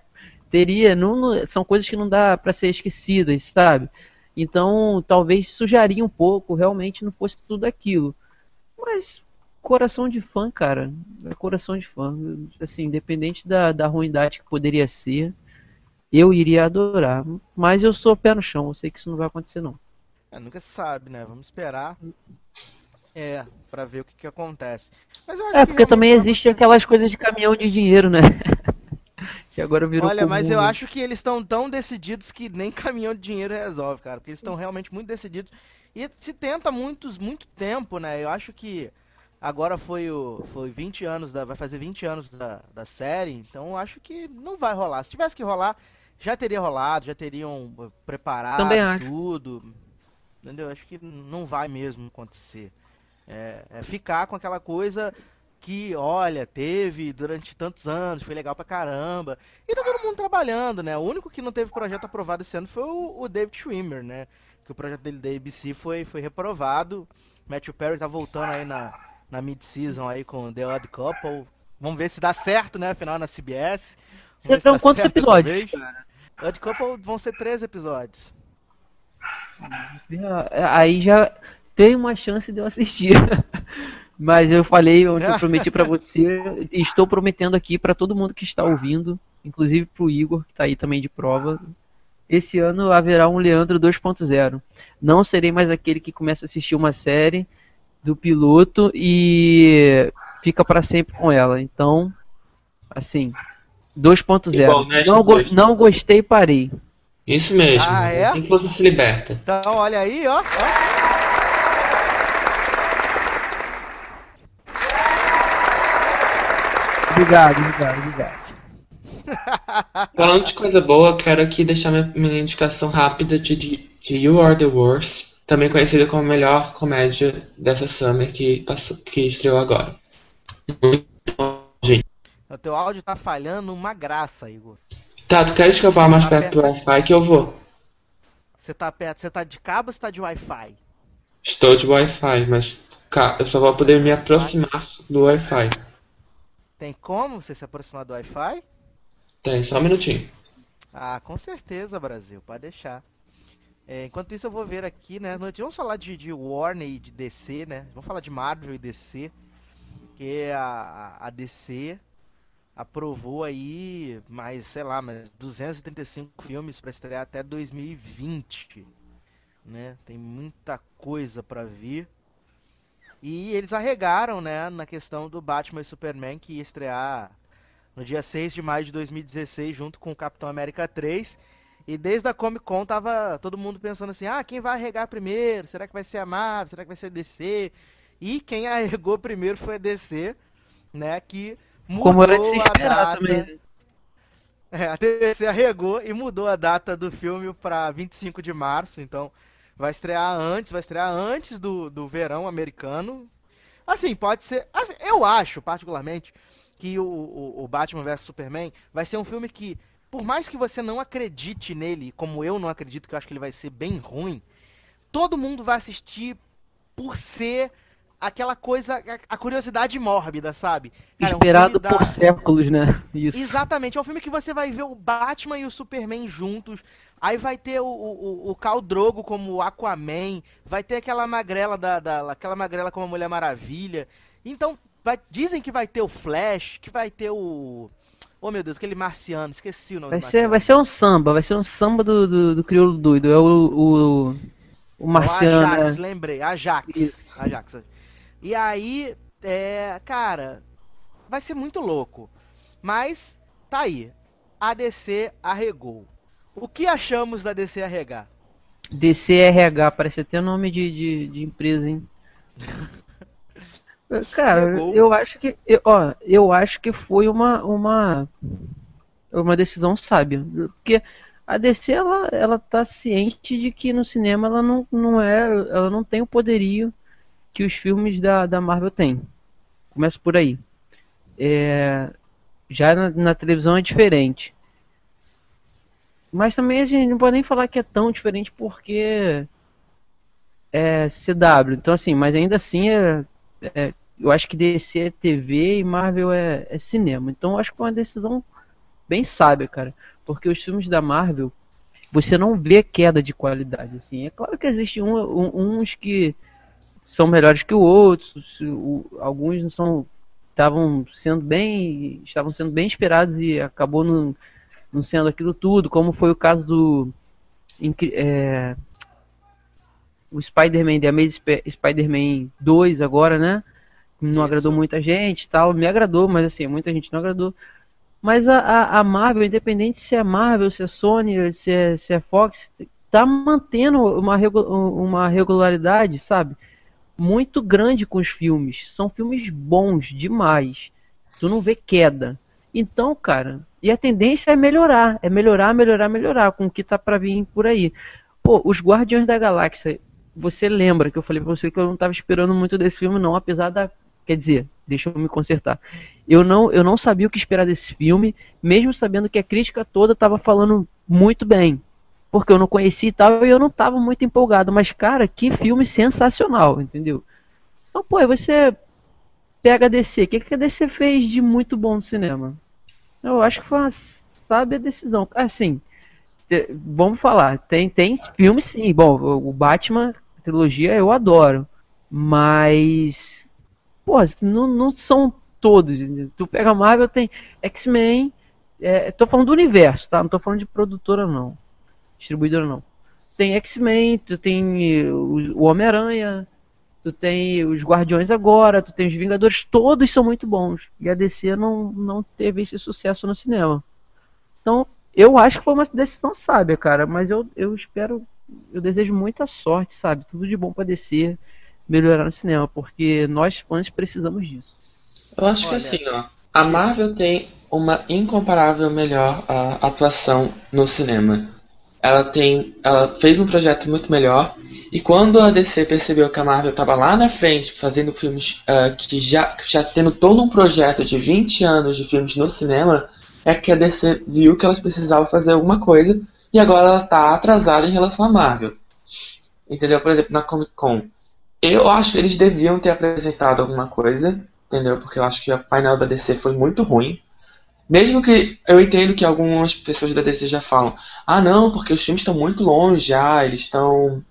Teria, não, são coisas que não dá para ser esquecidas, sabe? Então, talvez sujaria um pouco, realmente não fosse tudo aquilo. Mas, coração de fã, cara, é coração de fã. Assim, independente da, da ruindade que poderia ser, eu iria adorar. Mas eu sou pé no chão, eu sei que isso não vai acontecer, não. É, nunca se sabe, né? Vamos esperar. É, para ver o que, que acontece. é, porque também existe aquelas coisas de caminhão de dinheiro, né? Que agora virou Olha, comum, mas eu né? acho que eles estão tão decididos que nem caminhão de dinheiro resolve, cara. Porque eles estão realmente muito decididos. E se tenta muitos, muito tempo, né? Eu acho que agora foi o foi 20 anos da vai fazer 20 anos da, da série, então eu acho que não vai rolar. Se tivesse que rolar, já teria rolado, já teriam eh, preparado tudo. Entendeu? Acho que não vai mesmo acontecer. É, é, ficar com aquela coisa que, olha, teve durante tantos anos, foi legal pra caramba. E tá todo mundo trabalhando, né? O único que não teve projeto aprovado esse ano foi o, o David Schwimmer, né? Que o projeto dele da ABC foi, foi reprovado. Matthew Perry tá voltando aí na, na mid-season aí com The Odd Couple. Vamos ver se dá certo, né? Afinal, na CBS. Você são quantos episódios? Odd Couple vão ser três episódios. Aí já tem uma chance de eu assistir. Mas eu falei onde eu prometi para você e estou prometendo aqui para todo mundo que está ouvindo, inclusive para o Igor que está aí também de prova. Esse ano haverá um Leandro 2.0. Não serei mais aquele que começa a assistir uma série do piloto e fica para sempre com ela. Então, assim, 2.0. Né, não, go não gostei e parei. Isso mesmo. Ah, é? Assim que você se liberta. Então, olha aí, ó. ó. Obrigado, obrigado, obrigado. Falando de coisa boa, quero aqui deixar minha, minha indicação rápida de, de You Are the Worst, também conhecida como a melhor comédia dessa summer que, passou, que estreou agora. Muito bom, gente. O teu áudio tá falhando uma graça, Igor. Tá, tu queres que eu vá mais tá perto do Wi-Fi que eu vou? Você tá perto, você tá de cabo ou você tá de Wi-Fi? Estou de Wi-Fi, mas eu só vou poder me aproximar do Wi-Fi. Tem como você se aproximar do Wi-Fi? Tem, só um minutinho. Ah, com certeza, Brasil, pode deixar. É, enquanto isso, eu vou ver aqui, né? Vamos falar de, de Warner e de DC, né? Vamos falar de Marvel e DC. Que a, a DC aprovou aí mais, sei lá, mais 235 filmes para estrear até 2020, né? Tem muita coisa para vir. E eles arregaram, né, na questão do Batman e Superman, que ia estrear no dia 6 de maio de 2016, junto com o Capitão América 3. E desde a Comic Con tava todo mundo pensando assim: ah, quem vai arregar primeiro? Será que vai ser a Marvel? Será que vai ser a DC? E quem arregou primeiro foi a DC, né? Que mudou Como era de se a data. também. É, a DC arregou e mudou a data do filme para 25 de março, então vai estrear antes, vai estrear antes do, do verão americano. Assim, pode ser. assim, eu acho, particularmente, que o, o, o Batman vs Superman vai ser um filme que, por mais que você não acredite nele, como eu não acredito, que eu acho que ele vai ser bem ruim, todo mundo vai assistir por ser aquela coisa, a- curiosidade mórbida, sabe? Cara, é um Esperado da- por séculos, né? Isso. Exatamente, é um filme que você vai ver o Batman e o Superman juntos. Aí vai ter o, o, o Khal Drogo como Aquaman, vai ter aquela magrela da, da aquela magrela como a Mulher Maravilha. Então, vai- dizem que vai ter o Flash, que vai ter o Oh meu Deus, aquele marciano, esqueci o nome Vai do ser, vai ser um samba, vai ser um samba do, do, do crioulo doido. É o, o, o marciano. O Ajax, né? lembrei, Ajax. Isso. Ajax. E aí, é, cara, vai ser muito louco. Mas tá aí. A DC arregou. O que achamos da DC arregar? DCRH, parece até nome de, de, de empresa, hein? Cara, Chegou. eu acho que. eu- Ó, eu acho que foi uma, uma, uma decisão sábia. Porque a DC ela, ela tá ciente de que no cinema ela não, não é. Ela não tem o poderio que os filmes da, da Marvel têm. Começa por aí. É, já na, na televisão é diferente. Mas também a gente não pode nem falar que é tão diferente porque é CW. Então assim, mas ainda assim é, é- eu acho que DC é TV e Marvel é, é cinema. Então acho que foi uma decisão bem sábia, cara. Porque os filmes da Marvel você não vê queda de qualidade assim. É claro que existem um- um- uns que são melhores que outros, o- alguns não são estavam sendo bem estavam sendo bem esperados e acabou não, não sendo aquilo tudo, como foi o caso do é, o Spider-Man, The Amazing Sp- Spider-Man 2 agora, né? Não Isso. agradou muita gente tal, me agradou, mas assim, muita gente não agradou. Mas a, a, a Marvel, independente se é Marvel, se é Sony, se é, se é Fox, tá mantendo uma, uma regularidade, sabe? Muito grande com os filmes. São filmes bons demais. Tu não vê queda. Então, cara, e a tendência é melhorar, é melhorar, melhorar, melhorar com o que tá pra vir por aí. Pô, os Guardiões da Galáxia, você lembra que eu falei pra você que eu não tava esperando muito desse filme, não, apesar da. Quer dizer, deixa eu me consertar. Eu não, eu não sabia o que esperar desse filme, mesmo sabendo que a crítica toda tava falando muito bem. Porque eu não conhecia e tal, e eu não tava muito empolgado. Mas, cara, que filme sensacional, entendeu? Então, pô, você pega a DC. O que, que a DC fez de muito bom no cinema? Eu acho que foi uma sábia decisão. Assim, vamos falar, tem, tem filme sim. Bom, o Batman, trilogia, eu adoro. Mas, pô, não, não são todos. Tu pega Marvel, tem X-Men. É, tô falando do universo, tá? Não tô falando de produtora, não. Distribuidora, não. Tem X-Men, tem eh, o Homem-Aranha, tu tem os Guardiões agora, tu tem os Vingadores, todos são muito bons. E a DC não, não teve esse sucesso no cinema. Então, eu acho que foi uma decisão sábia, cara. Mas eu, eu espero, eu desejo muita sorte, sabe? Tudo de bom pra DC melhorar no cinema, porque nós fãs precisamos disso. Eu acho que Olha. assim, ó. A Marvel tem uma incomparável melhor ah, atuação no cinema. Ela tem, ela fez um projeto muito melhor. E quando a DC percebeu que a Marvel estava lá na frente, fazendo filmes ah, que já, já tendo todo um projeto de 20 anos de filmes no cinema, é que a DC viu que elas precisavam fazer alguma coisa e agora ela está atrasada em relação à Marvel. Entendeu? Por exemplo, na Comic Con. Eu acho que eles deviam ter apresentado alguma coisa, entendeu? Porque eu acho que o painel da DC foi muito ruim. Mesmo que eu entendo que algumas pessoas da DC já falam, ah não, porque os filmes estão muito longe já, eles estão.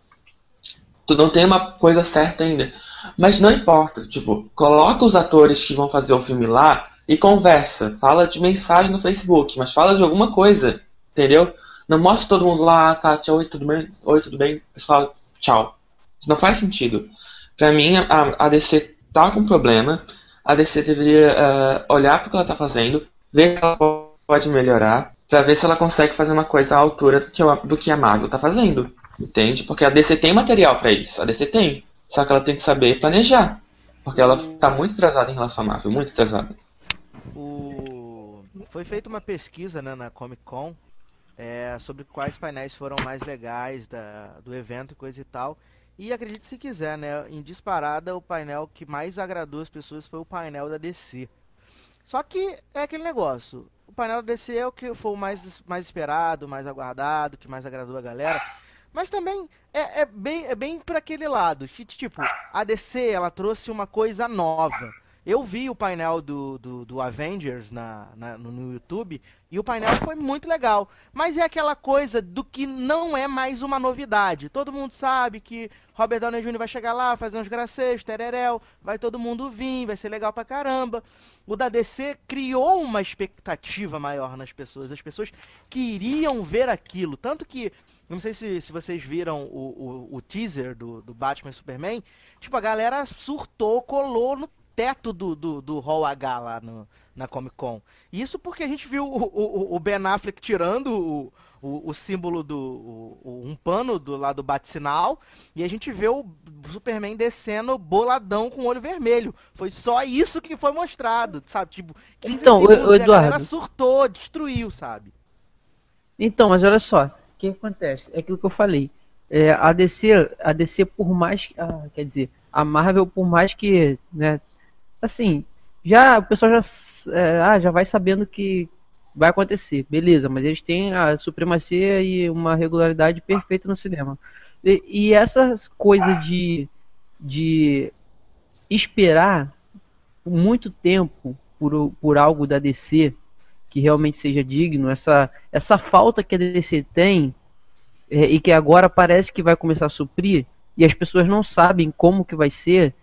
Tu não tem uma coisa certa ainda. Mas não importa, tipo, coloca os atores que vão fazer o filme lá e conversa. Fala de mensagem no Facebook, mas fala de alguma coisa, entendeu? Não mostra todo mundo lá, tá, tchau, oi, tudo bem? Oi, tudo bem? Pessoal, tchau. Isso não faz sentido. Pra mim, a, a DC tá com problema. A DC deveria eh, olhar para o que ela tá fazendo, ver que ela po- pode melhorar, pra ver se ela consegue fazer uma coisa à altura do que, do que a Marvel tá fazendo. Entende? Porque a DC tem material pra isso. A DC tem. Só que ela tem que saber planejar. Porque ela tá muito atrasada em relação à Marvel, muito atrasada. O... Foi feita uma pesquisa né, na Comic Con é, sobre quais painéis foram mais legais da, do evento e coisa e tal. E acredite se quiser, né? Em disparada, o painel que mais agradou as pessoas foi o painel da DC. Só que é aquele negócio. O painel da DC é o que foi o mais, mais esperado, mais aguardado, que mais agradou a galera. Mas também é, é bem, é bem para aquele lado. Tipo, a DC ela trouxe uma coisa nova. Eu vi o painel do, do, do Avengers na, na, no YouTube e o painel foi muito legal. Mas é aquela coisa do que não é mais uma novidade. Todo mundo sabe que Robert Downey Jr. vai chegar lá, fazer uns gracejos, tereréu, vai todo mundo vir, vai ser legal pra caramba. O da DC criou uma expectativa maior nas pessoas. As pessoas queriam ver aquilo. Tanto que não sei se, se vocês viram o, o, o teaser do, do Batman e Superman. Tipo, a galera surtou, colou no teto do, do, do Hall H lá no, na Comic Con. Isso porque a gente viu o, o, o Ben Affleck tirando o, o, o símbolo do. O, um pano do lado do bate-sinal. E a gente vê o Superman descendo boladão com o olho vermelho. Foi só isso que foi mostrado, sabe? Tipo, 15 então, segundos o, Eduardo... e a galera surtou, destruiu, sabe? Então, mas olha só que acontece? É aquilo que eu falei. É, a DC, a DC por mais, ah, quer dizer, a Marvel por mais que, né, assim, já o pessoal já, é, ah, já vai sabendo que vai acontecer, beleza? Mas eles têm a supremacia e uma regularidade perfeita no cinema. E, e essas coisas de, de esperar muito tempo por, por algo da DC que realmente seja digno, essa, essa falta que a DC tem é, e que agora parece que vai começar a suprir e as pessoas não sabem como que vai ser,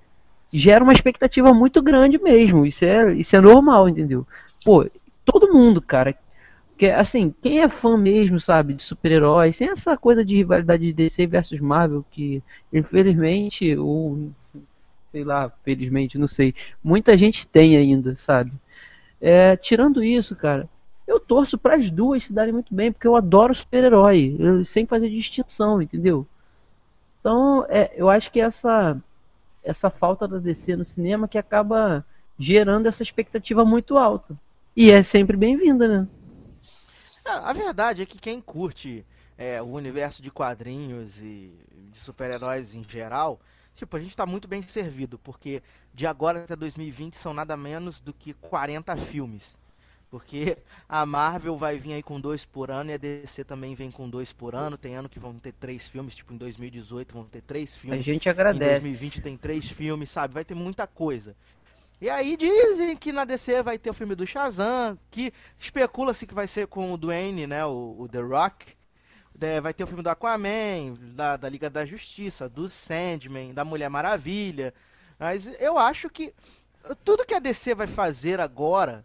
gera uma expectativa muito grande mesmo. Isso é, isso é normal, entendeu? Pô, todo mundo, cara, que assim, quem é fã mesmo, sabe, de super-heróis, sem essa coisa de rivalidade de DC versus Marvel, que infelizmente, ou sei lá, felizmente, não sei, muita gente tem ainda, sabe? É, tirando isso, cara, eu torço para as duas se darem muito bem, porque eu adoro super-herói, sem fazer distinção, entendeu? Então, é, eu acho que essa essa falta da DC no cinema que acaba gerando essa expectativa muito alta. E é sempre bem-vinda, né? A verdade é que quem curte é, o universo de quadrinhos e de super-heróis em geral, tipo, a gente está muito bem servido, porque de agora até 2020 são nada menos do que 40 filmes. Porque a Marvel vai vir aí com dois por ano e a DC também vem com dois por ano. Tem ano que vão ter três filmes, tipo em 2018 vão ter três filmes. A gente agradece. Em 2020 tem três filmes, sabe? Vai ter muita coisa. E aí dizem que na DC vai ter o filme do Shazam, que especula-se que vai ser com o Dwayne, né? O, o The Rock. É, vai ter o filme do Aquaman, da, da Liga da Justiça, do Sandman, da Mulher Maravilha. Mas eu acho que tudo que a DC vai fazer agora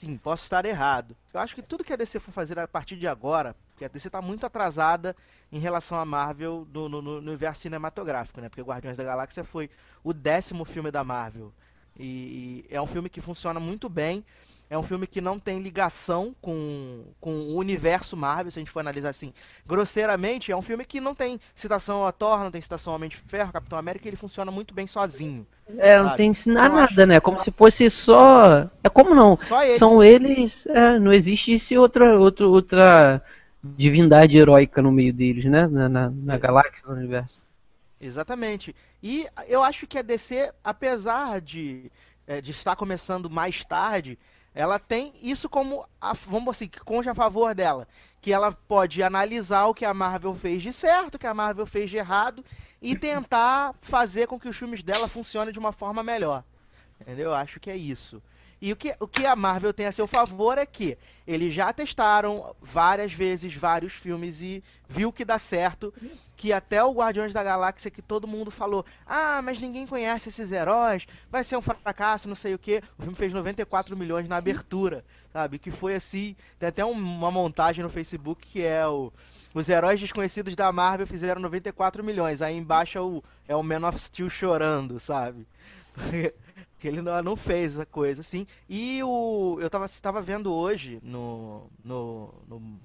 Sim, posso estar errado. Eu acho que tudo que a DC for fazer a partir de agora, porque a DC está muito atrasada em relação à Marvel no, no, no, universo cinematográfico, né? Porque Guardiões da Galáxia foi o décimo filme da Marvel. E, e é um filme que funciona muito bem. É um filme que não tem ligação com, com o universo Marvel, se a gente for analisar assim, grosseiramente. É um filme que não tem citação a Thor, não tem citação ao Homem de Ferro, Capitão América, ele funciona muito bem sozinho. É, sabe? não tem ensinar nada, acho... né? Como se fosse só. É como não? Eles. São eles. É, não existe esse outra, outra, outra divindade heróica no meio deles, né? Na, na, na é. galáxia, no universo. Exatamente. E eu acho que a DC, apesar de, é, de estar começando mais tarde, ela tem isso como, a, vamos assim, que conja a favor dela. Que ela pode analisar o que a Marvel fez de certo, o que a Marvel fez de errado, e tentar fazer com que os filmes dela funcionem de uma forma melhor. Entendeu? Eu acho que é isso. E o que, o que a Marvel tem a seu favor é que eles já testaram várias vezes vários filmes e viu que dá certo. Que até o Guardiões da Galáxia, que todo mundo falou: ah, mas ninguém conhece esses heróis, vai ser um fracasso, não sei o que. O filme fez 94 milhões na abertura, sabe? Que foi assim. Tem até uma montagem no Facebook que é o. Os heróis desconhecidos da Marvel fizeram 94 milhões. Aí embaixo é o, é o Man of Steel chorando, sabe? que ele não, não fez essa coisa assim. E o eu tava, tava vendo hoje no, no, no,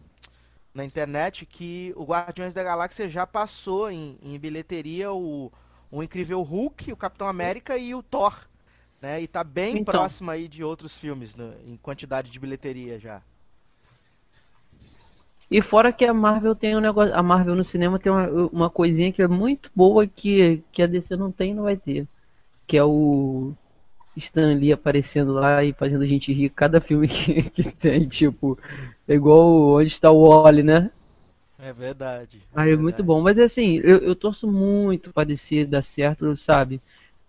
na internet que o Guardiões da Galáxia já passou em, em bilheteria o, o Incrível Hulk, o Capitão América e o Thor. Né? E tá bem Então. próximo aí de outros filmes né, em quantidade de bilheteria já. E fora que a Marvel tem um negócio. A Marvel no cinema tem uma, uma coisinha que é muito boa que, que a DC não tem e não vai ter. Que é o Stan Lee aparecendo lá e fazendo a gente rir cada filme que, que tem, tipo, é igual onde está o Wally, né? É verdade. Ah, é muito verdade. bom. Mas assim, eu, eu torço muito pra DC dar certo, sabe?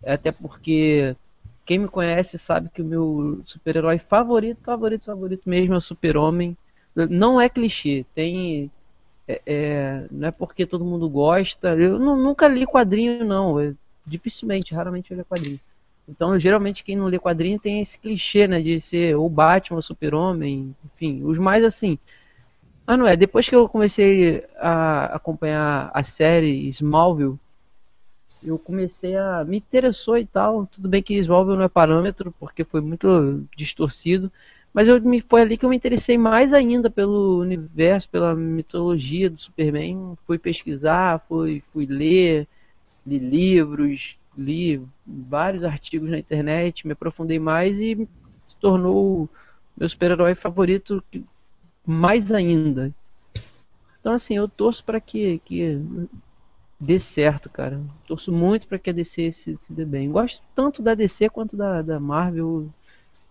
Até porque quem me conhece sabe que o meu super-herói favorito, favorito, favorito mesmo é o Super-Homem. Não é clichê, tem. é- é, não é porque todo mundo gosta. Eu nu- nunca li quadrinho, não. Eu, dificilmente, raramente eu leio quadrinho. Então, geralmente, quem não lê quadrinho tem esse clichê, né? De ser ou Batman ou Super-Homem, enfim, os mais assim. Mas não é, depois que eu comecei a acompanhar a série Smallville, eu comecei a. me interessou e tal. Tudo bem que Smallville não é parâmetro, porque foi muito distorcido. Mas eu foi ali que eu me interessei mais ainda pelo universo, pela mitologia do Superman. Fui pesquisar, fui, fui ler, li livros, li vários artigos na internet, me aprofundei mais e se tornou meu super-herói favorito mais ainda. Então assim, eu torço para que, que dê certo, cara. Torço muito para que a DC se, se dê bem. Gosto tanto da DC quanto da, da Marvel.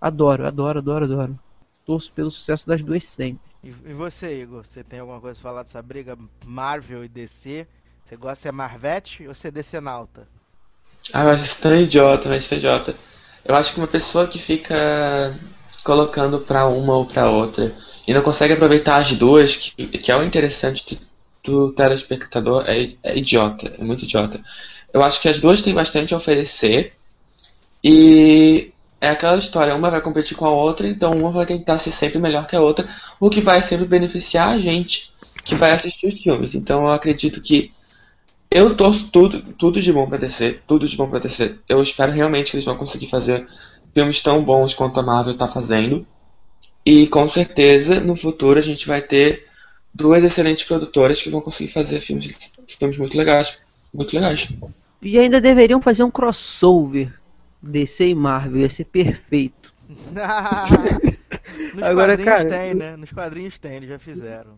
Adoro, adoro, adoro, adoro. Torço pelo sucesso das duas sempre. E, você, Igor? Você tem alguma coisa pra falar dessa briga Marvel e DC? Você gosta de ser Marvete ou ser DC Nauta? Ah, eu acho isso tão idiota, mas tão idiota. Eu acho que uma pessoa que fica colocando pra uma ou pra outra e não consegue aproveitar as duas, que, que é o interessante do, do telespectador, é, é idiota, é muito idiota. Eu acho que as duas têm bastante a oferecer e é aquela história, uma vai competir com a outra, então uma vai tentar ser sempre melhor que a outra, o que vai sempre beneficiar a gente que vai assistir os filmes. Então eu acredito que eu torço tudo, tudo de bom pra DC, tudo de bom pra DC. Eu espero realmente que eles vão conseguir fazer filmes tão bons quanto a Marvel tá fazendo. E com certeza no futuro a gente vai ter duas excelentes produtoras que vão conseguir fazer filmes, filmes muito legais, muito legais. E ainda deveriam fazer um crossover DC e Marvel, ia ser perfeito. Nos Agora, quadrinhos cara, tem, né? Nos quadrinhos tem, eles já fizeram.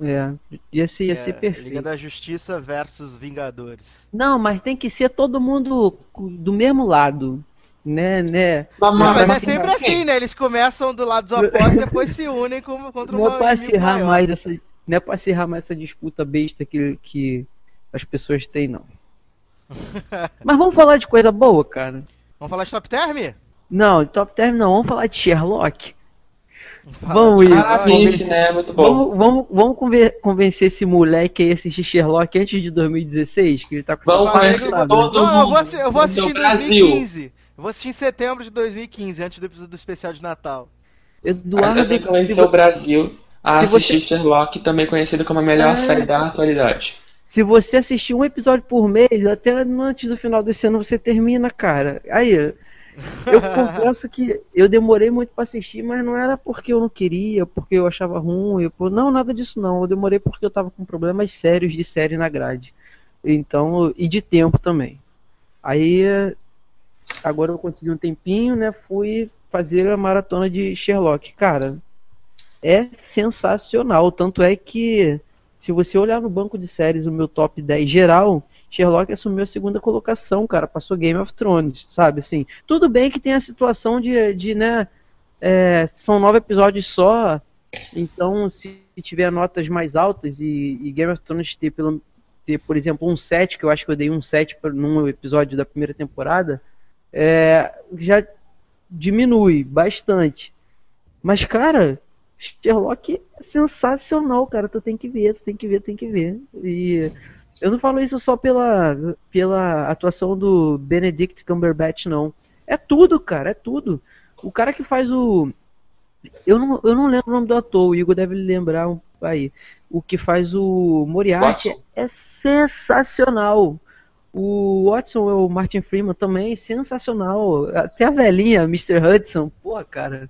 É, ia ser, ia É, ser Liga perfeito. da Justiça versus Vingadores. Não, mas tem que ser todo mundo do mesmo lado. Né, né? Não, mas é mas- sempre assim, né? Eles começam do lado dos opostos e depois se unem como, contra Não é pra acirrar maior. mais essa. Não é pra acirrar mais essa disputa besta que, que as pessoas têm, não. Mas vamos falar de coisa boa, cara. Vamos falar de Top Term? Não, top term não, vamos falar de Sherlock. Vamos, Igor. Ah, né? Muito bom. Vamos, vamos, vamos conver- convencer esse moleque aí a assistir Sherlock antes de 2016, que ele tá com Vamos essa convencer todo? Não, eu vou, mundo assi- eu vou assistir em Brasil. 2015. Eu vou assistir em setembro de 2015, antes do episódio do especial de Natal. Eduardo, eu tenho que convencer o Brasil a assistir você- Sherlock, também conhecido como a melhor É. série da atualidade. Se você assistir um episódio por mês, até antes do final desse ano você termina, cara. Aí, eu confesso que eu demorei muito pra assistir, mas não era porque eu não queria, porque eu achava ruim, pô, não, nada disso não. Eu demorei porque eu tava com problemas sérios de série na grade. Então, e de tempo também. Aí, agora eu consegui um tempinho, né? Fui fazer a maratona de Sherlock. Cara, é sensacional. Tanto é que, se você olhar no banco de séries, o meu top 10 geral, Sherlock assumiu a segunda colocação, cara. Passou Game of Thrones, sabe? Assim, tudo bem que tem a situação de, de né? é, são nove episódios só. Então, se tiver notas mais altas e, e Game of Thrones ter, pelo, ter, por exemplo, um 7, que eu acho que eu dei um 7 pra- num episódio da primeira temporada, é, já diminui bastante. Mas, cara, Sherlock é sensacional, cara. Tu tem que ver, tu tem que ver, tem que ver. E eu não falo isso só pela, pela atuação do Benedict Cumberbatch, não. É tudo, cara, é tudo. O cara que faz o. Eu não, eu não lembro o nome do ator, o Igor deve lembrar aí. O que faz o Moriarty Watson. é sensacional. O Watson é o Martin Freeman também, sensacional. Até a velhinha, Mr. Hudson, pô, cara.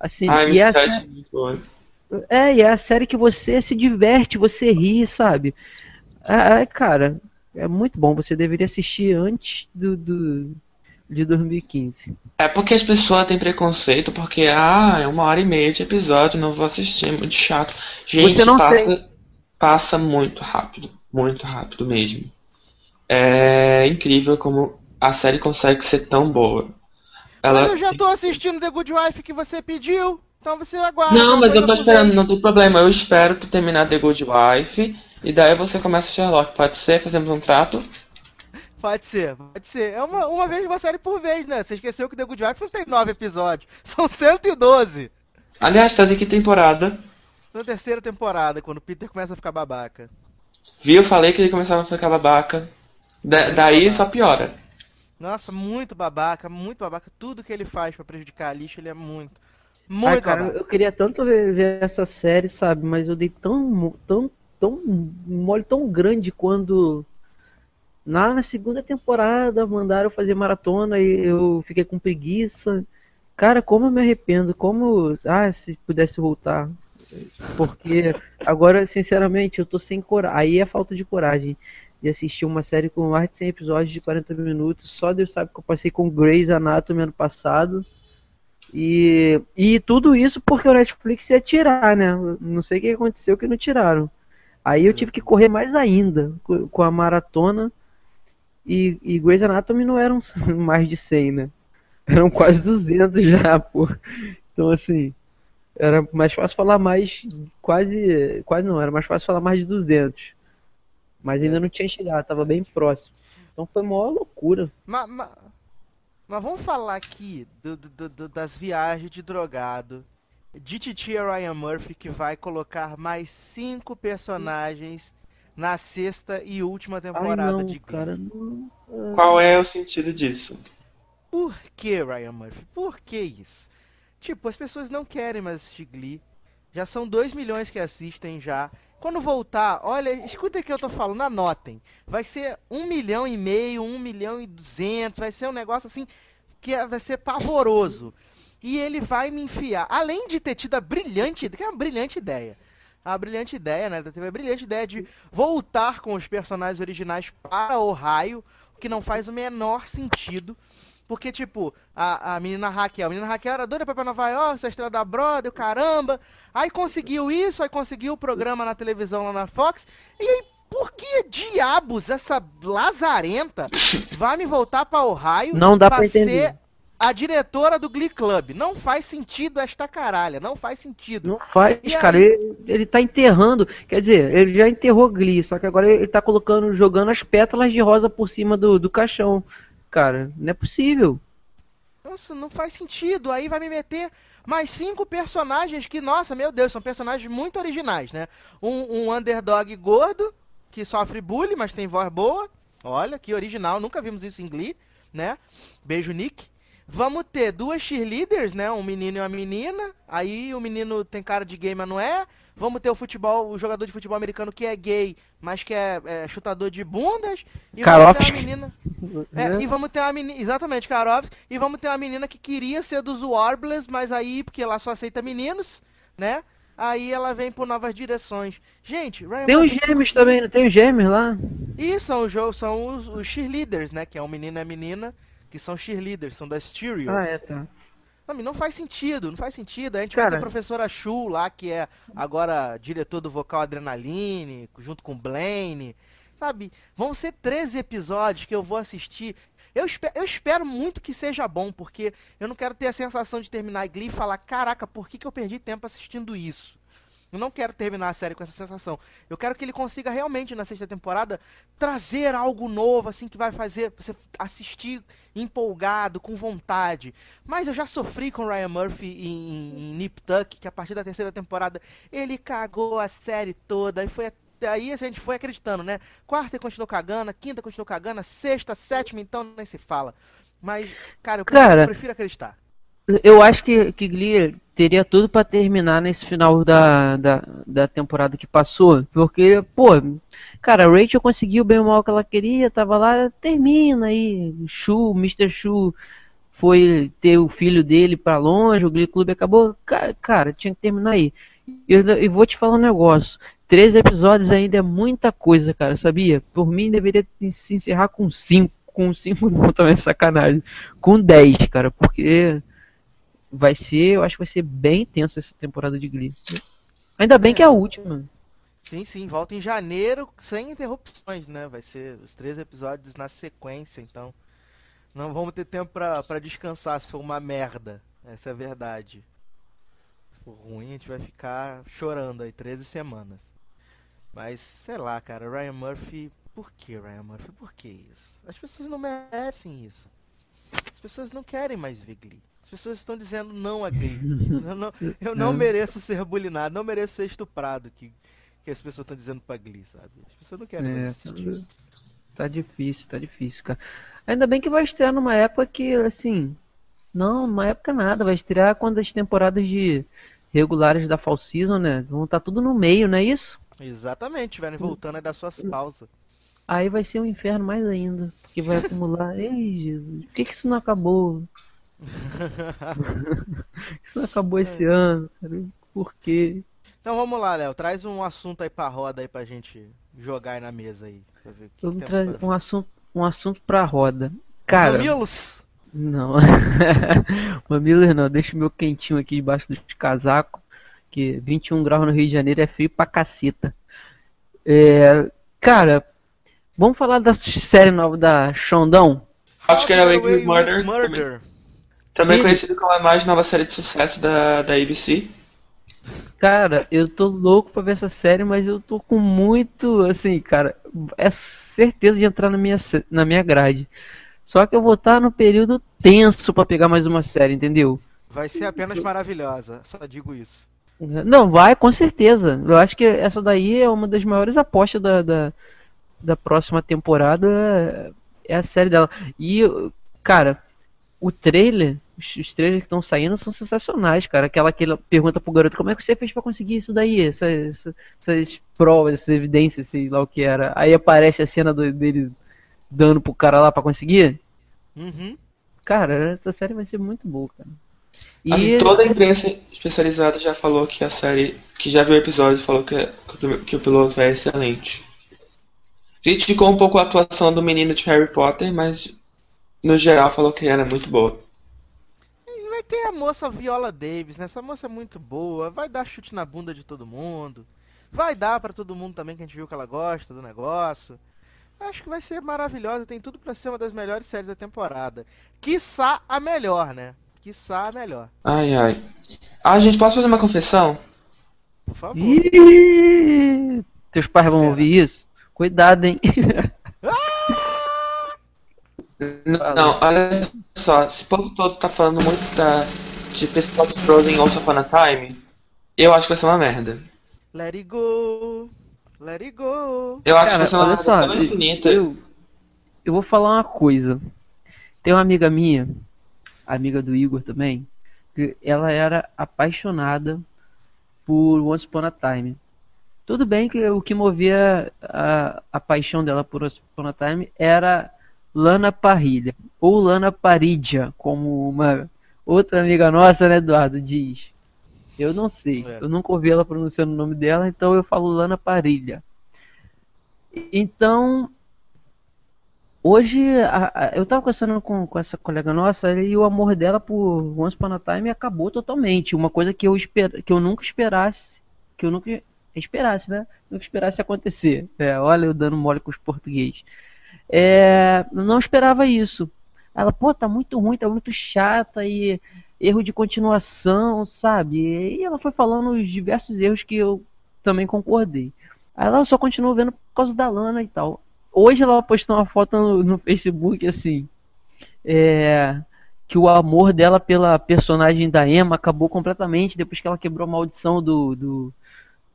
Assim, Ai, e é a sete sé- muito bom. é, e é a série que você se diverte, você ri, sabe? Ai, cara, É muito bom. Você deveria assistir antes do, do de 2015. É porque as pessoas têm preconceito, porque, ah, é uma hora e meia de episódio, não vou assistir, é muito chato. Gente, passa, tem. passa muito rápido, muito rápido mesmo. É incrível como a série consegue ser tão boa. Ela Mas eu já tô assistindo The Good Wife que você pediu. Então você aguarda. Não, mas eu tô esperando, não tem problema. Eu espero tu terminar The Good Wife. E daí você começa Sherlock. Pode ser? Fazemos um trato? Pode ser, pode ser. É uma, uma vez uma série por vez, né? Você esqueceu que The Good Wife não tem nove episódios. São 112. Aliás, tá em que temporada? Na terceira temporada, quando o Peter começa a ficar babaca. Viu? Eu falei que ele começava a ficar babaca. Da- daí só piora. Nossa, muito babaca, muito babaca. Tudo que ele faz pra prejudicar a lixa, ele é muito. Ai, Muito cara, babaca. eu queria tanto ver, ver essa série, sabe? Mas eu dei tão, tão, tão mole tão grande quando na segunda temporada mandaram fazer maratona e eu fiquei com preguiça. Cara, como eu me arrependo, como, ah, se pudesse voltar. Porque agora, sinceramente, eu tô sem coragem. Aí é falta de coragem de assistir uma série com mais de 100 episódios de 40 minutos. Só Deus sabe que eu passei com Grey's Anatomy ano passado. E, e tudo isso porque o Netflix ia tirar, né? Não sei o que aconteceu que não tiraram. Aí eu tive que correr mais ainda co- com a maratona. E, e Grey's Anatomy não eram mais de 100, né? Eram quase 200 já, pô. Então, assim, era mais fácil falar mais, quase, quase não, era mais fácil falar mais de 200. Mas ainda não tinha chegado, tava bem próximo. Então foi uma loucura. Mas, mas, mas vamos falar aqui do- do- do- das viagens de drogado. De Titia Ryan Murphy, que vai colocar mais cinco personagens na sexta e última Ai temporada não, de Glee. cara, não. Qual é o sentido disso? Por que, Ryan Murphy? Por que isso? Tipo, as pessoas não querem mais assistir Glee. Já são 2 milhões que assistem já. Quando voltar, olha, escuta o que eu tô falando, anotem. Vai ser 1 milhão e meio, 1 milhão e 200, vai ser um negócio assim que é- vai ser pavoroso. E ele vai me enfiar, além de ter tido a brilhante, que é uma brilhante ideia. A brilhante ideia, né? Teve a brilhante ideia de voltar com os personagens originais para Ohio, o que não faz o menor sentido. Porque, tipo, a, a menina Raquel, a menina Raquel era doida pra ir pra Nova York, ser estrela da Brother, o caramba. Aí conseguiu isso, aí conseguiu o programa na televisão lá na Fox. E aí, por que diabos essa lazarenta vai me voltar pra Ohio Não dá pra entender. ser a diretora do Glee Club? Não faz sentido esta caralha, não faz sentido. Não faz, E cara. aí? Ele, ele tá enterrando. Quer dizer, ele já enterrou Glee, só que agora ele tá colocando, jogando as pétalas de rosa por cima do, do caixão. Cara, não é possível. Nossa, não faz sentido. Aí vai me meter mais cinco personagens que, nossa, meu Deus, são personagens muito originais, né? Um, um underdog gordo que sofre bullying, mas tem voz boa. Olha, que original, nunca vimos isso em Glee, né? Beijo, Nick. Vamos ter duas cheerleaders, né? Um menino e uma menina. Aí o menino tem cara de gay, mas não é. Vamos ter o futebol, o jogador de futebol americano que é gay, mas que é, é chutador de bundas. E vamos ter uma menina. É, Né? e vamos ter uma menina. Exatamente, Karovs. E vamos ter uma menina que queria ser dos Warblers, mas aí, porque ela só aceita meninos, né? Aí ela vem por novas direções. Gente, Ryan Tem os gêmeos também, não tem os gêmeos lá? E são os, são os, os cheerleaders, né? Que é um menino e a menina, que são cheerleaders, são das Cheerios. Ah, é, tá. Não, não faz sentido, não faz sentido. A gente vai Cara. ter a professora Shu lá, que é agora diretor do vocal Adrenaline, junto com Blaine. Sabe? Vão ser 13 episódios que eu vou assistir. Eu, espe- eu espero muito que seja bom, porque eu não quero ter a sensação de terminar Glee e falar: caraca, por que, que eu perdi tempo assistindo isso? Eu não quero terminar a série com essa sensação. Eu quero que ele consiga realmente, na sexta temporada, trazer algo novo, assim, que vai fazer você assistir empolgado, com vontade. Mas eu já sofri com o Ryan Murphy em, em, Nip Tuck, que a partir da terceira temporada ele cagou a série toda. E foi até aí a gente foi acreditando, né? Quarta ele continuou cagando, quinta continuou cagando, sexta, sétima, então nem se fala. Mas, cara, eu Cara, eu prefiro acreditar. Eu acho que, que Glee teria tudo pra terminar nesse final da, da, da temporada que passou. Porque, pô, cara, a Rachel conseguiu bem o mal que ela queria, tava lá, termina aí. Shu, Mr. Shu foi ter o filho dele pra longe, o Glee Club acabou. Ca- Cara, tinha que terminar aí. E vou te falar um negócio. Três episódios ainda é muita coisa, cara, sabia? Por mim deveria se encerrar com cinco. Com cinco não, também é sacanagem. Com dez, cara, porque vai ser, eu acho que vai ser bem tensa essa temporada de Glee. Ainda bem que é a última. Sim, sim, volta em janeiro sem interrupções, né? Vai ser os três episódios na sequência, então. Não vamos ter tempo pra descansar se for uma merda. Essa é a verdade. Se for ruim, a gente vai ficar chorando aí 13 semanas. Mas, sei lá, cara, Ryan Murphy. Por que Ryan Murphy? Por que isso? As pessoas não merecem isso. As pessoas não querem mais ver Glee. As pessoas estão dizendo não a Glee. Eu não, eu não mereço ser bulinado, não mereço ser estuprado. Que, que as pessoas estão dizendo pra Glee, sabe? As pessoas não querem É, mais assistir. Tá difícil, tá difícil, cara. Ainda bem que vai estrear numa época que, assim. Não, numa época nada. Vai estrear quando as temporadas de regulares da Fall Season, né? Vão estar tudo no meio, não é isso? Exatamente, estiverem voltando aí das suas pausas. Aí vai ser um inferno mais ainda. Porque vai acumular. Ei, Jesus, por que, que isso não acabou? Isso não acabou esse ano, cara? Por quê? Então vamos lá, Léo. Traz um assunto aí pra roda aí pra gente jogar aí na mesa aí. Pra ver o que pra- um assunto, um assunto pra roda. Cara, Mamilos! não. Mamilos não, deixa o meu quentinho aqui debaixo do casaco. Que 21 graus no Rio de Janeiro é frio pra caceta. É, cara, vamos falar da série nova da Xandão? How to Get Away with Away Murder, with também, Murder. também conhecido como a mais nova série de sucesso da, da ABC. Cara, eu tô louco pra ver essa série, mas eu tô com muito, assim, cara, é certeza de entrar na minha, na minha grade. Só que eu vou estar no período tenso pra pegar mais uma série, entendeu? Vai ser apenas maravilhosa, só digo isso. Não, vai, com certeza. Eu acho que essa daí é uma das maiores apostas da, da, da próxima temporada. É a série dela. E, cara, o trailer, os, os trailers que estão saindo são sensacionais, cara. Aquela que ele pergunta pro garoto: como é que você fez pra conseguir isso daí? Essa, essa- essas provas, essas evidências, sei lá o que era. Aí aparece a cena do- dele dando pro cara lá pra conseguir. Uhum. Cara, essa série vai ser muito boa, cara. E Assim, toda a imprensa especializada já falou que a série, que já viu o episódio, falou que, que o prime- que o piloto é excelente. Criticou um pouco a atuação do menino de Harry Potter, mas no geral falou que era muito boa. E vai ter a moça Viola Davis, né? Essa moça é muito boa, vai dar chute na bunda de todo mundo. Vai dar pra todo mundo também que a gente viu que ela gosta do negócio. Acho que vai ser maravilhosa, tem tudo pra ser uma das melhores séries da temporada. Quiçá a melhor, né? Quiçá a melhor. Ai ai. Ah, gente, posso fazer uma confissão? Por favor. Ih, teus pais vão Será? ouvir isso? Cuidado, hein? N- Fala. Não, olha só, esse povo todo tá falando muito da, de pessoal Frozen Once Upon a Time. Eu acho que vai ser uma merda. Let it go. Let it go. Eu acho que Cara, vai ser uma merda só, tão infinita. eu, eu vou falar uma coisa. Tem uma amiga minha, amiga do Igor também, que ela era apaixonada por Once Upon a Time. Tudo bem que o que movia a, a paixão dela por Once Upon Time era Lana Parrilha, ou Lana Paridia, como uma outra amiga nossa, né, Eduardo, diz. Eu não sei, É. eu nunca ouvi ela pronunciando o nome dela, então eu falo Lana Parilha. Então, hoje a- a- eu tava conversando com, com essa colega nossa e o amor dela por Once Upon a Time acabou totalmente. Uma coisa que eu, esper, que eu nunca esperasse, que eu nunca esperasse, né? Nunca esperasse acontecer. É, olha eu dando mole com os portugueses. É, não esperava isso. Ela, pô, tá muito ruim, tá muito chata e erro de continuação, sabe? E ela foi falando os diversos erros que eu também concordei. Aí ela só continuou vendo por causa da Lana e tal. Hoje ela postou uma foto no, no Facebook assim. é, que o amor dela pela personagem da Emma acabou completamente depois que ela quebrou a maldição do, do,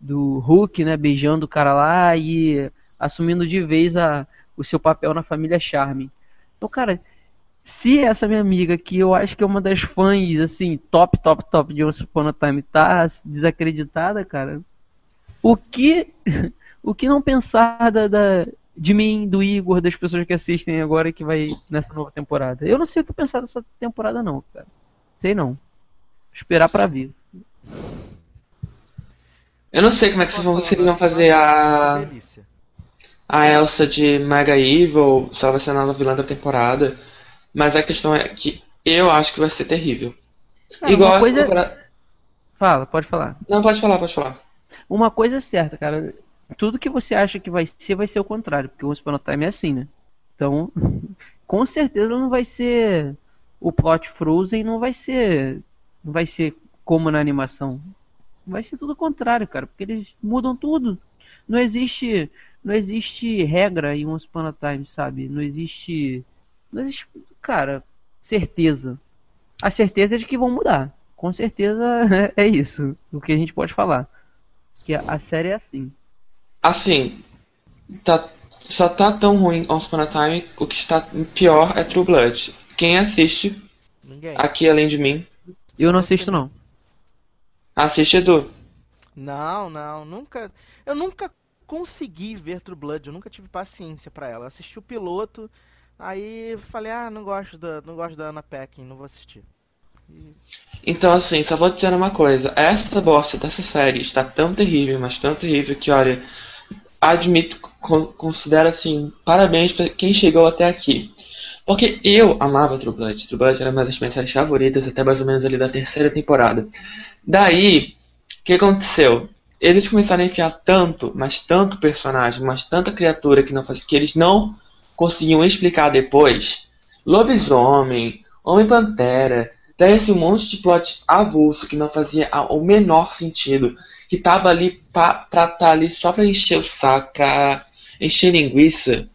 do Hulk, né? Beijando o cara lá e assumindo de vez a, o seu papel na família Charme. Então, cara, se essa minha amiga, que eu acho que é uma das fãs, assim, top, top, top de Once Upon a Time, tá desacreditada, cara, o que, o que não pensar da, da- de mim, do Igor, das pessoas que assistem agora que vai nessa nova temporada? Eu não sei o que pensar dessa temporada, não, cara. Sei não. Esperar pra ver. Eu não sei como é que vocês vão, se eles vão fazer a. A Elsa de Mega Evil, se ela vai ser a nova vilã da temporada. Mas a questão é que eu acho que vai ser terrível. Cara, Igual coisa- temporada. Fala, pode falar. Não, pode falar, pode falar. Uma coisa é certa, cara. Tudo que você acha que vai ser, vai ser o contrário. Porque o Once Upon Time é assim, né? Então, com certeza não vai ser o plot Frozen, não vai ser, não vai ser como na animação. Vai ser tudo o contrário, cara, porque eles mudam tudo. Não existe, não existe regra em Once Upon a Time, sabe? Não existe, não existe, cara, certeza. A certeza é de que vão mudar. Com certeza é isso, o que a gente pode falar. Que a, série é assim. Assim, tá, só tá tão ruim Once Upon a Time, o que está pior é True Blood. Quem assiste, Ninguém. aqui além de mim, Eu não assisto não. Assiste Edu. Não, não, nunca. Eu nunca consegui ver True Blood, eu nunca tive paciência pra ela. Eu assisti o piloto, aí falei, ah, não gosto da, não gosto da Anna Paquin, não vou assistir. Então, assim, só vou dizer uma coisa. Essa bosta dessa série está tão terrível, mas tão terrível que, olha, admito, con- considero assim, parabéns pra quem chegou até aqui. Porque eu amava True Blood. True Blood era uma das minhas séries favoritas até mais ou menos ali da terceira temporada. Daí, o que aconteceu? Eles começaram a enfiar tanto, mas tanto personagem, mas tanta criatura que, não faz, que eles não conseguiam explicar depois. Lobisomem, Homem-Pantera, daí esse monte de plot avulso que não fazia o menor sentido. Que tava ali pa, pra tá ali só pra encher o saco, pra encher linguiça.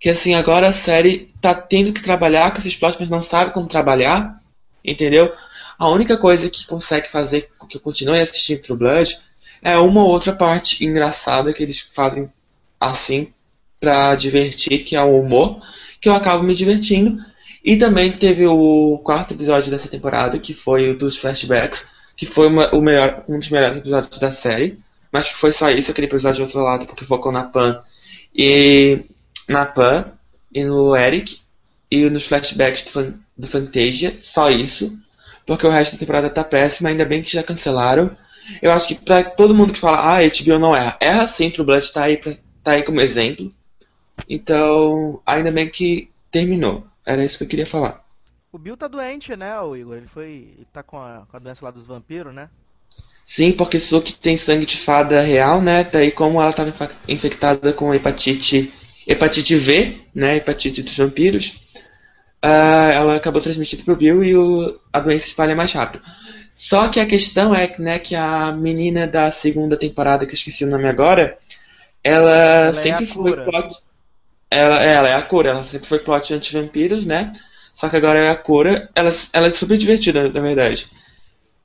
Que assim, agora a série tá tendo que trabalhar com esses plots, mas não sabe como trabalhar. Entendeu? A única coisa que consegue fazer que eu continue assistindo True Blood é uma ou outra parte engraçada que eles fazem assim pra divertir, que é o humor, que eu acabo me divertindo. E também teve o quarto episódio dessa temporada, que foi o dos flashbacks, que foi uma- o melhor, um dos melhores episódios da série, mas que foi só isso, aquele episódio de outro lado, porque focou na Pan e na Pan e no Eric e nos flashbacks do, Fan- do Fantasia, só isso, porque o resto da temporada tá péssima, ainda bem que já cancelaram. Eu acho que pra todo mundo que fala, ah, HBO não erra, erra sim, True Blood tá aí, pra, tá aí como exemplo. Então, ainda bem que terminou. Era isso que eu queria falar. O Bill tá doente, né, o Igor? Ele foi. Ele tá com a, com a doença lá dos vampiros, né? Sim, porque Suki tem sangue de fada real, né? Daí como ela estava infectada com hepatite, hepatite V, né? Hepatite dos vampiros, ah, ela acabou transmitindo pro Bill e o- a doença espalha mais rápido. Só que a questão é que, né, que a menina da segunda temporada, que eu esqueci o nome agora, ela, Ela é sempre a foi cura. plot. Ela, ela é a cura, ela sempre foi plot anti-vampiros, né? Só que agora é a cura. Ela, ela é super divertida, na verdade.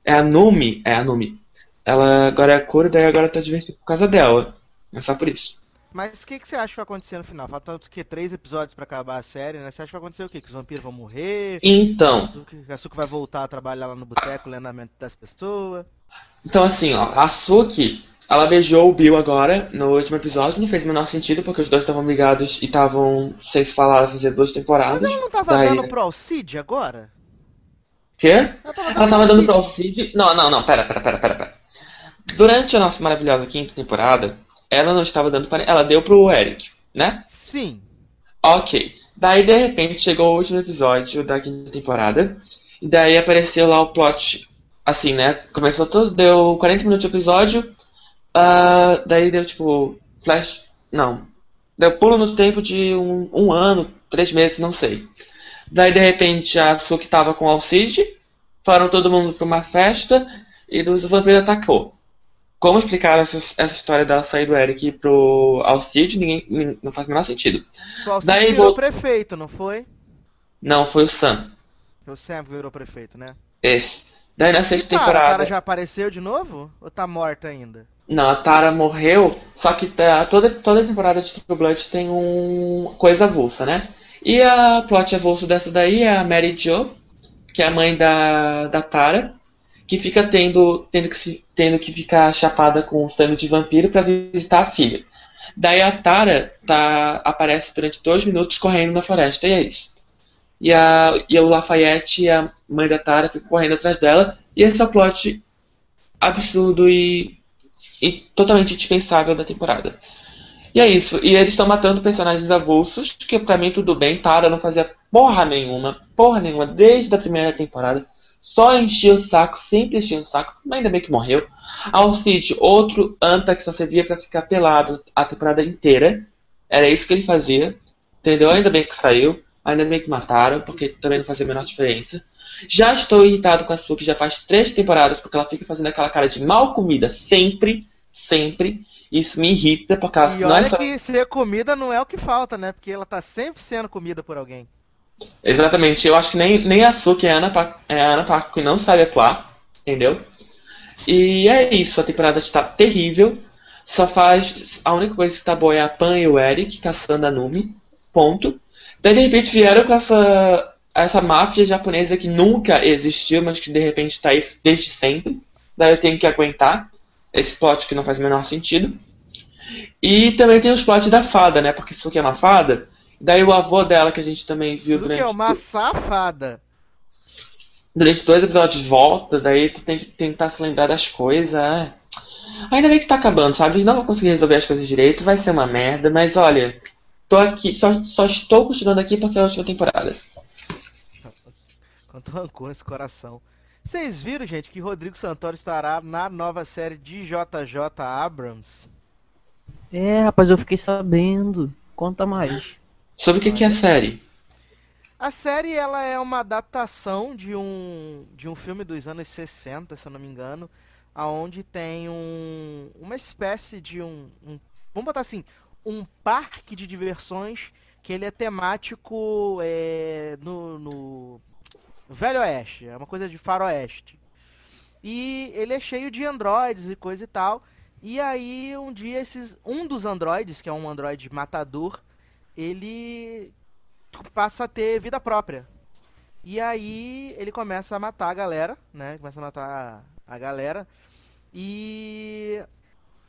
É a Numi, é a Numi. Ela agora é a cura, daí agora tá divertido por causa dela. É só por isso. Mas o que, que você acha que vai acontecer no final? Faltam o quê? Três episódios pra acabar a série, né? Você acha que vai acontecer o quê? Que os vampiros vão morrer? Então, Que a Suki vai voltar a trabalhar lá no boteco, lendo a mente das pessoas? então assim, ó, a Suki, ela beijou o Bill agora, no último episódio, não fez o menor sentido, porque os dois estavam ligados e estavam sem se falar fazer duas temporadas. Mas ela não tava Daí- dando pro Alcide agora? Quê? Ela tava Ela tava dando pro pro Alcide. Não, não, não, pera, pera, pera, pera, pera. Durante a nossa maravilhosa quinta temporada, ela não estava dando para. Ela deu pro Eric, né? Sim. Ok. Daí de repente chegou o último episódio da quinta temporada. E daí apareceu lá o plot. Assim, né? Começou tudo, deu 40 minutos de episódio. ah, daí deu tipo. Flash. Não. Deu pulo no tempo de um, um ano, três meses, não sei. Daí de repente a Suki tava com o Alcide. Foram todo mundo pra uma festa. E os vampiros atacou. Como explicaram essa, essa história da saída do Eric pro Alcide, ninguém, nin- não faz o menor sentido. O Alcide Daí virou vou- prefeito, não foi? Não, foi o Sam. O Sam virou prefeito, né? Esse. Daí na sexta Tara, a temporada. Tara já apareceu de novo? Ou tá morta ainda? Não, a Tara morreu, só que tá- toda, toda temporada de True Blood tem um coisa avulsa, né? E a plot avulso dessa daí é a Mary Jo, que é a mãe da, da Tara, que fica tendo, tendo, que tendo que ficar chapada com sangue de vampiro pra visitar a filha. Daí a Tara tá, aparece durante dois minutos correndo na floresta, e é isso. E, a, e o Lafayette, a mãe da Tara, fica correndo atrás dela, e esse é o plot absurdo e e totalmente dispensável da temporada. E é isso. E eles estão matando personagens avulsos, que pra mim tudo bem. Tara não fazia porra nenhuma, porra nenhuma, desde a primeira temporada. Só enchia o saco, sempre enchia o saco, mas ainda bem que morreu. Alcide, outro anta que só servia para ficar pelado a temporada inteira. Era isso que ele fazia. Entendeu? Ainda bem que saiu. Ainda bem que mataram, porque também não fazia a menor diferença. Já estou irritado com a Su, que já faz três temporadas, porque ela fica fazendo aquela cara de mal comida sempre, sempre. Isso me irrita, porque ela e é olha só... que ser comida não é o que falta, né? Porque ela tá sempre sendo comida por alguém. Exatamente, eu acho que nem, nem a Su, que é a Ana, é Ana Paco, não sabe atuar, entendeu? E é isso, a temporada está terrível. Só faz. A única coisa que tá boa é a Pan e o Eric caçando a Numi. Ponto. Daí de repente vieram com essa. essa máfia japonesa que nunca existiu, mas que de repente está aí desde sempre. Daí eu tenho que aguentar esse plot que não faz o menor sentido. E também tem os plots da fada, né? Porque Suki é uma fada. Daí o avô dela, que a gente também viu Suki durante, é uma safada. durante dois episódios, volta. Daí tu tem que tentar se lembrar das coisas. é. Ainda bem que tá acabando, sabe? Eles não vão conseguir resolver as coisas direito, vai ser uma merda, mas olha, tô aqui, só, só estou continuando aqui porque é a última temporada. Quanto rancor nesse coração. Vocês viram, gente, que Rodrigo Santoro estará na nova série de JJ Abrams? É, rapaz, eu fiquei sabendo. Conta mais. Sobre o que, que é a série? A série ela é uma adaptação de um de um filme dos anos 60, se eu não me engano, aonde tem um uma espécie de um, um- vamos botar assim, um parque de diversões que ele é temático é, no, no Velho Oeste, é uma coisa de faroeste. E ele é cheio de androides e coisa e tal. E aí um dia esses um dos androides, que é um androide matador, ele passa a ter vida própria. E aí ele começa a matar a galera, né? Começa a matar a galera. E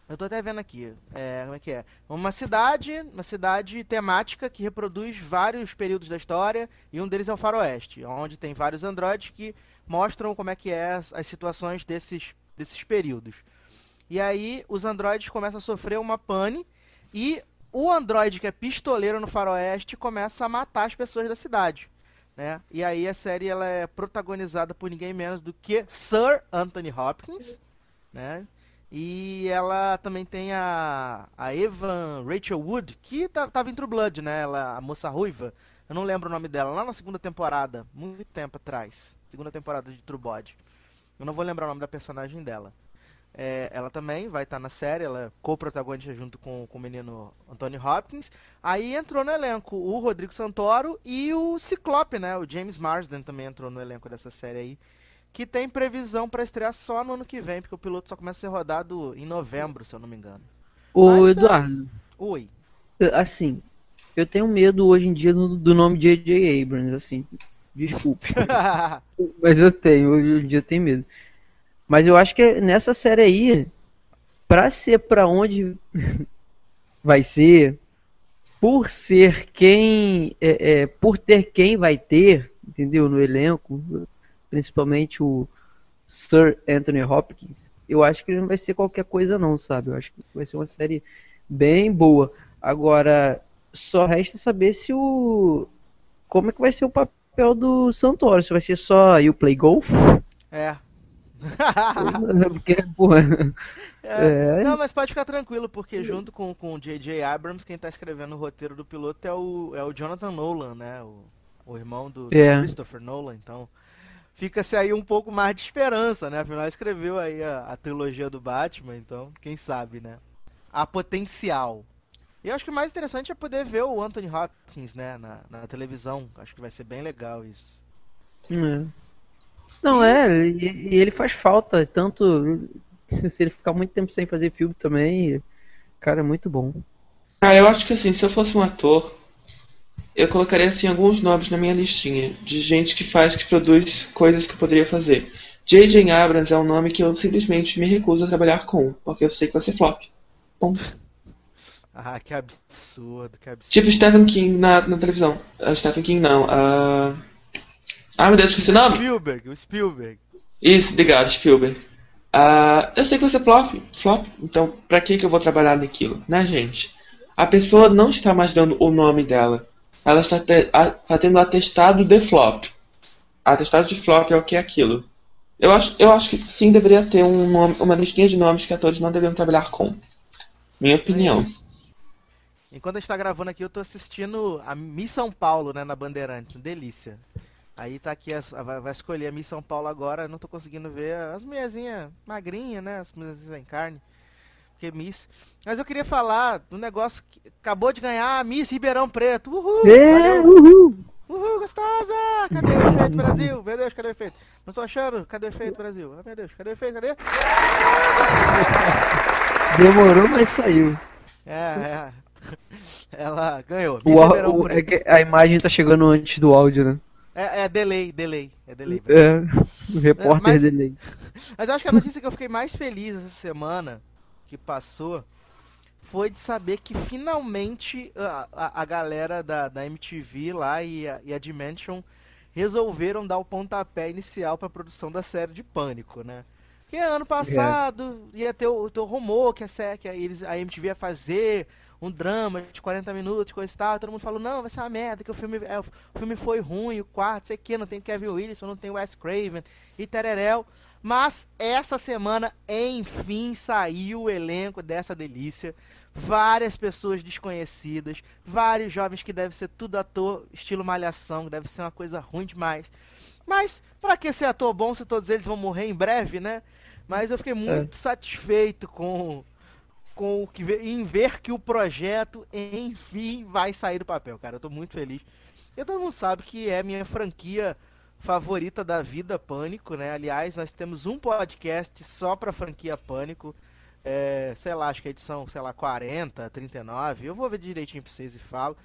eu tô até vendo aqui, é, como é que é? Uma cidade, uma cidade temática que reproduz vários períodos da história e um deles é o Faroeste, onde tem vários androides que mostram como é que é as, as situações desses desses períodos. E aí os androides começam a sofrer uma pane e o androide que é pistoleiro no faroeste começa a matar as pessoas da cidade. Né? E aí a série ela é protagonizada por ninguém menos do que Sir Anthony Hopkins. Né? E ela também tem a, a Evan Rachel Wood, que tá, tava em True Blood, né? Ela, a moça ruiva. Eu não lembro o nome dela, lá na segunda temporada, muito tempo atrás. Segunda temporada de True Blood. Eu não vou lembrar o nome da personagem dela. É, ela também vai estar na série, ela é co-protagonista junto com, com o menino Anthony Hopkins. Aí entrou no elenco o Rodrigo Santoro e o Ciclope, né? O James Marsden também entrou no elenco dessa série aí. Que tem previsão para estrear só no ano que vem, porque o piloto só começa a ser rodado em novembro, se eu não me engano. Ô, Mas, Eduardo, Oi. eu- assim, eu tenho medo hoje em dia do, do nome J.J. Abrams, assim. Desculpa. Mas eu tenho, hoje em dia eu tenho medo. Mas eu acho que nessa série aí, pra ser pra onde vai ser, por ser quem. é, é, por ter quem vai ter, entendeu? No elenco, principalmente o Sir Anthony Hopkins, eu acho que ele não vai ser qualquer coisa, não, sabe? Eu acho que vai ser uma série bem boa. Agora, só resta saber se o. Como é que vai ser o papel do Santoro? Se vai ser só you play golf? É. Porque, porra. É. É. Não, mas pode ficar tranquilo, porque junto com, com o J.J. Abrams, quem tá escrevendo o roteiro do piloto é o, é o Jonathan Nolan, né? O, o irmão do, do É. Christopher Nolan. Então, fica-se aí um pouco mais de esperança, né? Afinal, escreveu aí a, a trilogia do Batman, então, quem sabe, né? Há potencial. E eu acho que o mais interessante é poder ver o Anthony Hopkins, né? Na, na televisão. Acho que vai ser bem legal isso. É. Não, é, e, e ele faz falta, tanto se ele ficar muito tempo sem fazer filme também, cara, é muito bom. Cara, eu acho que assim, se eu fosse um ator, eu colocaria assim alguns nomes na minha listinha de gente que faz, que produz coisas que eu poderia fazer. J.J. Abrams é um nome que eu simplesmente me recuso a trabalhar com, porque eu sei que vai ser flop. Ponto. Ah, que absurdo, que absurdo. Tipo Stephen King na, na televisão. Ah, Stephen King não. ah Ah, meu Deus, esqueci o nome. Spielberg, o Spielberg. Isso, obrigado, Spielberg. Uh, eu sei que você flop, flop, então pra que, que eu vou trabalhar naquilo, né, gente? A pessoa não está mais dando o nome dela. Ela está te, a, fazendo atestado de flop. Atestado de flop é o que é aquilo. Eu acho, eu acho que sim deveria ter um nome, uma listinha de nomes que atores não deveriam trabalhar com. Minha opinião. Enquanto a gente tá gravando aqui, eu tô assistindo a Miss São Paulo, né, na Bandeirantes. Delícia. Aí tá aqui, vai, vai escolher a Miss São Paulo agora. Não tô conseguindo ver as mulherzinhas magrinhas, né? As mulherzinhas em carne. Porque Miss. Mas eu queria falar do negócio que acabou de ganhar a Miss Ribeirão Preto. Uhul! É, uhul! Uhul, gostosa! Cadê o efeito, Brasil? Meu Deus, cadê o efeito? Não tô achando. Cadê o efeito, Brasil? Ah, meu Deus, cadê o efeito? Cadê? Demorou, mas saiu. É, é. Ela ganhou. O, o, é a imagem tá chegando antes do áudio, né? É, é delay, delay. É delay. É, o repórter mas, delay. Mas eu acho que a notícia que eu fiquei mais feliz essa semana que passou foi de saber que finalmente a, a, a galera da, da MTV lá e a, e a Dimension resolveram dar o pontapé inicial para a produção da série de Pânico, né? Que ano passado é. ia ter o, ter o rumor que a, série, que a, eles, a MTV ia fazer um drama de 40 minutos, coisa e tal. Todo mundo falou, não, vai ser uma merda, que o filme, é, o filme foi ruim, o quarto, sei que, não tem Kevin Willis, não tem Wes Craven e tereréu. Mas essa semana, enfim, saiu o elenco dessa delícia. Várias pessoas desconhecidas, vários jovens que devem ser tudo ator, estilo malhação, que deve ser uma coisa ruim demais. Mas, para que ser ator bom se todos eles vão morrer em breve, né? Mas eu fiquei muito é. satisfeito com com o que em ver que o projeto enfim vai sair do papel, cara. Eu tô muito feliz. E todo mundo sabe que é minha franquia favorita da vida, Pânico, né? Aliás, nós temos um podcast só pra franquia Pânico. É, sei lá, acho que é edição, sei lá, 40, 39. Eu vou ver direitinho pra vocês e falo.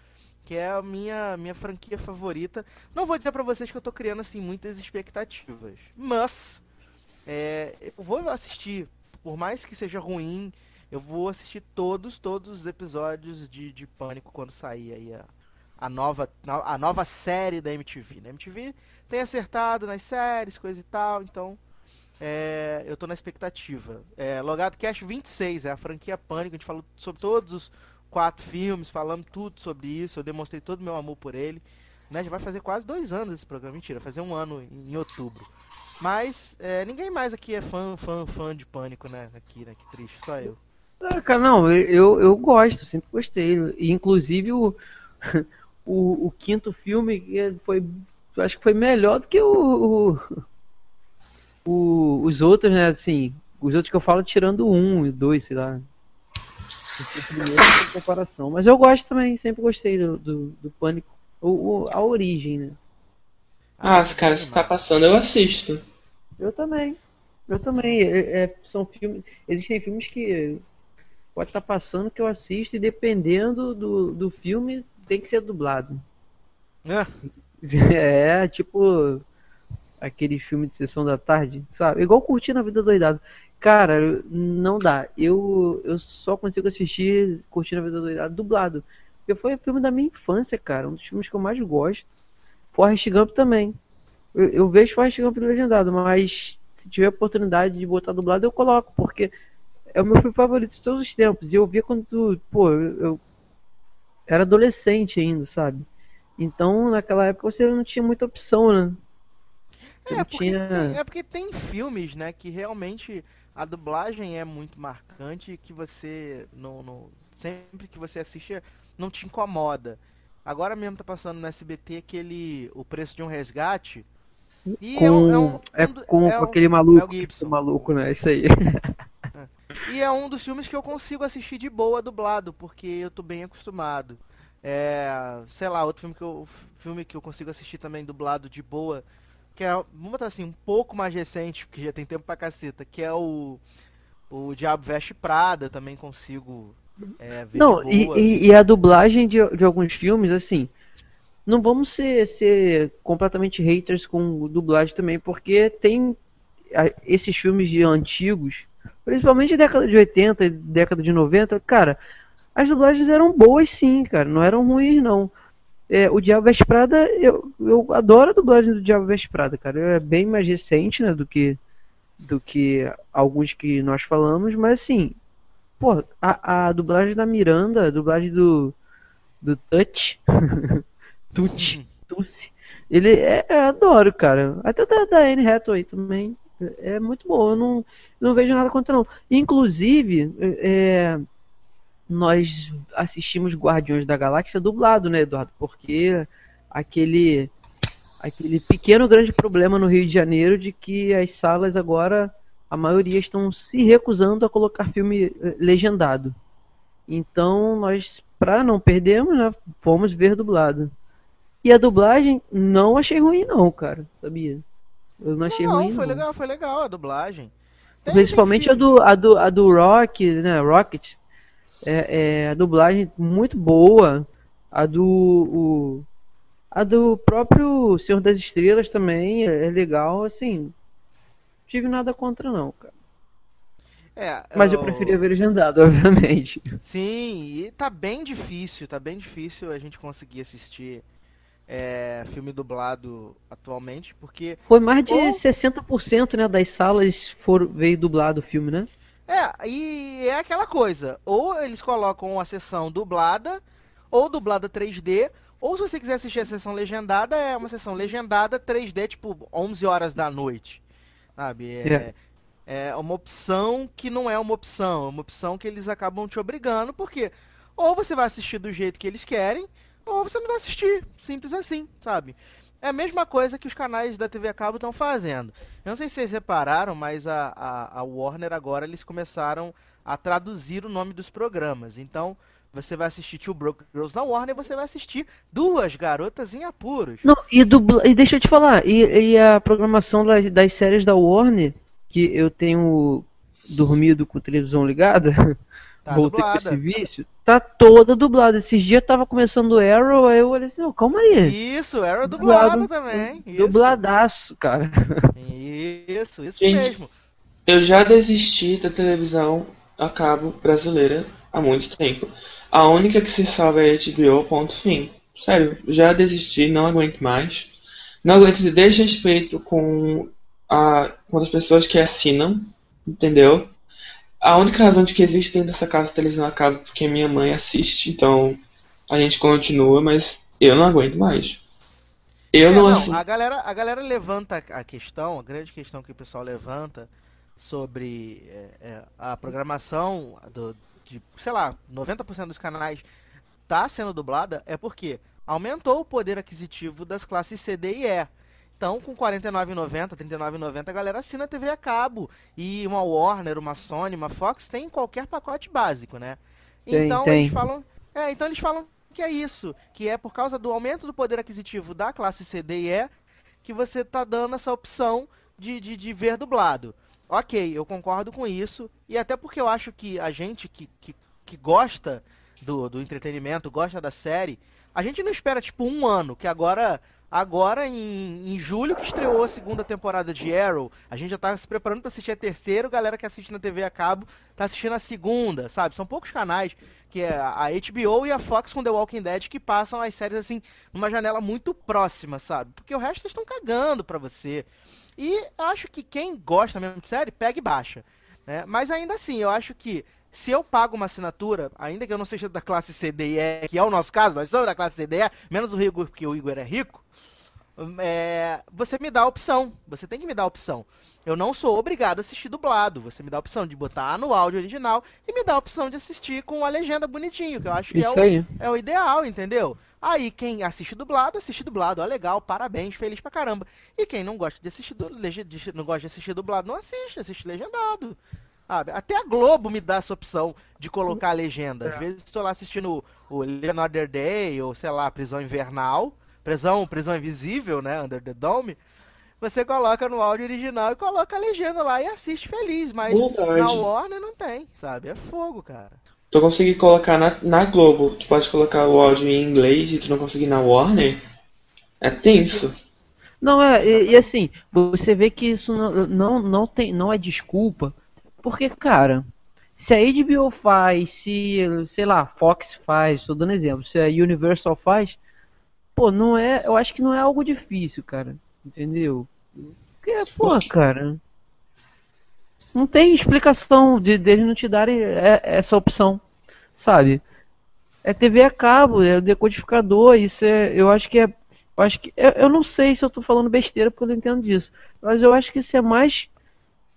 Que é a minha, minha franquia favorita. Não vou dizer pra vocês que eu tô criando, assim, muitas expectativas. Mas, é, eu vou assistir. Por mais que seja ruim, eu vou assistir todos, todos os episódios de, de Pânico quando sair aí a, a, nova, a nova série da MTV. Né? A MTV tem acertado nas séries, coisa e tal, então é, eu tô na expectativa. É, Logado Cash 26 é a franquia Pânico, a gente falou sobre todos os quatro filmes, falamos tudo sobre isso, eu demonstrei todo o meu amor por ele. Né? Já vai fazer quase dois anos esse programa, mentira, fazer um ano em, em outubro. Mas é, ninguém mais aqui é fã, fã, fã de Pânico, né? Aqui, né? Que triste, só eu. Ah, cara, não, eu, eu gosto, sempre gostei. E, inclusive o, o, o, quinto filme foi. Acho que foi melhor do que o, o, os outros, né? Assim, os outros que eu falo tirando um e dois, sei lá. Primeiro comparação. Mas eu gosto também, sempre gostei do, do, do Pânico. O, o, a origem, né? Ah, cara, se tá passando, eu assisto. Eu também. Eu também. É, é, são filmes. Existem filmes que pode estar tá passando que eu assisto e dependendo do, do filme tem que ser dublado. É. é, tipo aquele filme de sessão da tarde, sabe? Igual curtindo a vida doidado. Cara, não dá. Eu, eu só consigo assistir curtindo a vida doidado dublado. Porque foi o filme da minha infância, cara. Um dos filmes que eu mais gosto. Forrest Gump também. Eu, eu vejo Forrest Gump legendado, mas se tiver oportunidade de botar dublado, eu coloco, porque é o meu filme favorito de todos os tempos. E eu via quando, pô, eu, era adolescente ainda, sabe? Então, naquela época você não tinha muita opção, né? É porque, tinha... tem, é porque tem filmes, né, que realmente a dublagem é muito marcante que você não, não, sempre que você assiste não te incomoda. Agora mesmo tá passando no SBT aquele o preço de um resgate e com, é, um, é, um, é com, é aquele maluco, maluco, né? Isso aí. E é um dos filmes que eu consigo assistir de boa dublado, porque eu tô bem acostumado. É, sei lá, outro filme que eu, filme que eu consigo assistir também dublado de boa, que é, vamos botar assim, um pouco mais recente, porque já tem tempo pra caceta, que é o, o Diabo Veste Prada, eu também consigo é, ver Não, de boa. E, e, a dublagem de, de alguns filmes, assim, não vamos ser, ser completamente haters com dublagem também, porque tem esses filmes de antigos principalmente década de 80 e década de 90, cara, as dublagens eram boas sim, cara, não eram ruins não. É, o Diabo Veste Prada, eu, eu adoro a dublagem do Diabo Veste Prada, cara, é bem mais recente, né, do que do que alguns que nós falamos, mas assim, pô, a, a dublagem da Miranda, a dublagem do, do Touch, Tucci, Tucci, ele é, eu adoro, cara. Até da, da Anne Hathaway também. É muito bom, eu não, não vejo nada contra não. Inclusive, é, nós assistimos Guardiões da Galáxia dublado, né, Eduardo? Porque aquele aquele pequeno grande problema no Rio de Janeiro de que as salas agora a maioria estão se recusando a colocar filme eh, legendado. Então nós, para não perdermos, né, fomos ver dublado. E a dublagem não achei ruim não, cara, sabia? Eu não achei não, ruim. Foi não. legal, foi legal a dublagem. Tem, Principalmente tem a do, a do a do Rock, né, Rocket. É, é, a dublagem muito boa. A do o, a do próprio Senhor das Estrelas também é, é legal, assim. Não tive nada contra não, cara. É, Mas eu preferia ver legendado, obviamente. Sim, e tá bem difícil, tá bem difícil a gente conseguir assistir é, filme dublado atualmente, porque Foi mais de Ou- 60% né, das salas for, veio dublado o filme, né? É, e é aquela coisa, ou eles colocam a sessão dublada, ou dublada 3D, ou se você quiser assistir a sessão legendada, é uma sessão legendada 3D, tipo 11 horas da noite, sabe? É, é uma opção que não é uma opção, é uma opção que eles acabam te obrigando, porque ou você vai assistir do jeito que eles querem, ou você não vai assistir, simples assim, sabe? É a mesma coisa que os canais da TV a cabo estão fazendo. Eu não sei se vocês repararam, mas a, a, a Warner agora eles começaram a traduzir o nome dos programas. Então, você vai assistir Two Broke Girls na Warner e você vai assistir Duas Garotas em Apuros. Não, e, dubla... e deixa eu te falar, e, e a programação das, das séries da Warner, que eu tenho dormido com a televisão ligada, Tá voltei com dublada. esse vício, tá toda dublada. Esses dias tava começando o Arrow, aí eu olhei assim, "Ô, calma aí. Isso, era dublada Dublado. também. Isso. Dubladaço, cara. Isso, isso Gente, mesmo. Eu já desisti da televisão a cabo brasileira há muito tempo. A única que se salva é a HBO, ponto fim. Sério, já desisti, não aguento mais. Não aguento esse desrespeito com, a, com as pessoas que assinam, entendeu? A única razão de que existe dentro dessa casa televisão a cabo é porque minha mãe assiste, então a gente continua, mas eu não aguento mais. Eu É, não, não, assi- a galera, a galera levanta a questão, a grande questão que o pessoal levanta sobre é, é, a programação do, de, sei lá, 90% dos canais tá sendo dublada é porque aumentou o poder aquisitivo das classes C, D e E. Então, com R$ 49,90, R$ 39,90, a galera assina TV a cabo. E uma Warner, uma Sony, uma Fox tem qualquer pacote básico, né? Tem, então tem. eles falam, é, então eles falam que é isso, que é por causa do aumento do poder aquisitivo da classe C, D e E que você tá dando essa opção de, de, de ver dublado. Ok, eu concordo com isso, e até porque eu acho que a gente que, que, que gosta do, do entretenimento, gosta da série, a gente não espera tipo um ano, que agora, agora em, em julho que estreou a segunda temporada de Arrow, a gente já tá se preparando para assistir a terceira, galera que assiste na TV a cabo tá assistindo a segunda, sabe? São poucos canais que é a HBO e a Fox com The Walking Dead que passam as séries assim numa janela muito próxima, sabe? Porque o resto estão cagando pra você. E acho que quem gosta mesmo de série, pega e baixa. Né? Mas ainda assim, eu acho que se eu pago uma assinatura, ainda que eu não seja da classe C, D e E, que é o nosso caso, nós somos da classe C, D e E, menos o Igor, porque o Igor é rico, é, você me dá a opção. Você tem que me dar a opção. Eu não sou obrigado a assistir dublado. Você me dá a opção de botar no áudio original e me dá a opção de assistir com a legenda bonitinho, que eu acho que é o, é o ideal, entendeu? Aí quem assiste dublado, assiste dublado, ó, legal, parabéns, feliz pra caramba. E quem não gosta de assistir de- não gosta de assistir dublado, não assiste, assiste legendado. Sabe? Até a Globo me dá essa opção de colocar a legenda. Às vezes estou lá assistindo o Leonardo Day ou sei lá, Prisão Invernal, Prisão, Prisão Invisível, né, Under the Dome. Você coloca no áudio original e coloca a legenda lá e assiste feliz, mas Verdade. na Warner não tem, sabe? É fogo, cara. Tu conseguir colocar na, na Globo, tu pode colocar o áudio em inglês e tu não conseguir na Warner, é tenso. Não, é, e, e assim, você vê que isso não, não, não, tem, não é desculpa, porque, cara, se a HBO faz, se, sei lá, Fox faz, tô dando exemplo, se a Universal faz, pô, não é, eu acho que não é algo difícil, cara, entendeu? Porque, pô, cara, Não tem explicação de deles não te darem é, essa opção, sabe? É TV a cabo, é decodificador, isso é, eu acho que é, eu acho que eu, eu não sei se eu estou falando besteira porque eu não entendo disso, mas eu acho que isso é mais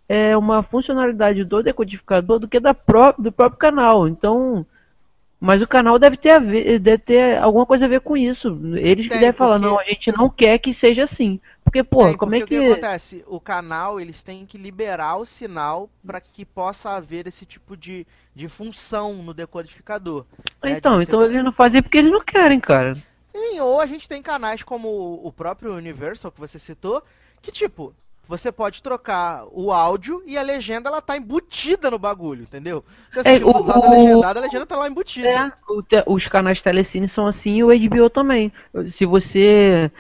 é uma funcionalidade do decodificador do que da pró do próprio canal. Então, mas o canal deve ter, a ver, deve ter alguma coisa a ver com isso. Eles Tem, devem falar, não, a gente não quer que seja assim. Porque, pô, Tem, como é porque é que. O que acontece? O canal, eles têm que liberar o sinal para que possa haver esse tipo de, de função no decodificador. Né? Então, então eles não fazem porque eles não querem, cara. Sim, ou a gente tem canais como o próprio Universal que você citou, que tipo, você pode trocar o áudio e a legenda ela tá embutida no bagulho, entendeu? Você assiste é, o, o legendado, a legenda tá lá embutida. É, os canais Telecine são assim e o HBO também. Se você.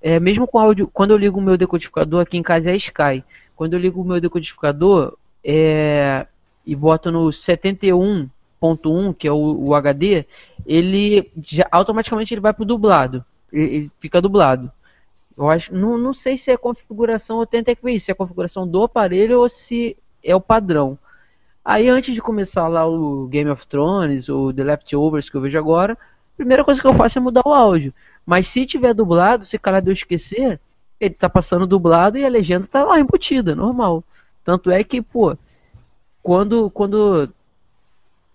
É, mesmo com áudio. Quando eu ligo o meu decodificador, aqui em casa é Sky. Quando eu ligo o meu decodificador é, e boto no 71.1, que é o, o, HD, ele já, automaticamente ele vai pro dublado. Ele, ele fica dublado. Eu acho, não, não sei se é configuração, eu tento ver se é a configuração do aparelho ou se é o padrão. Aí antes de começar lá o Game of Thrones ou The Leftovers que eu vejo agora, a primeira coisa que eu faço é mudar o áudio. Mas se tiver dublado, se calar de eu esquecer, ele está passando dublado e a legenda está lá embutida, normal. Tanto é que, pô, quando quando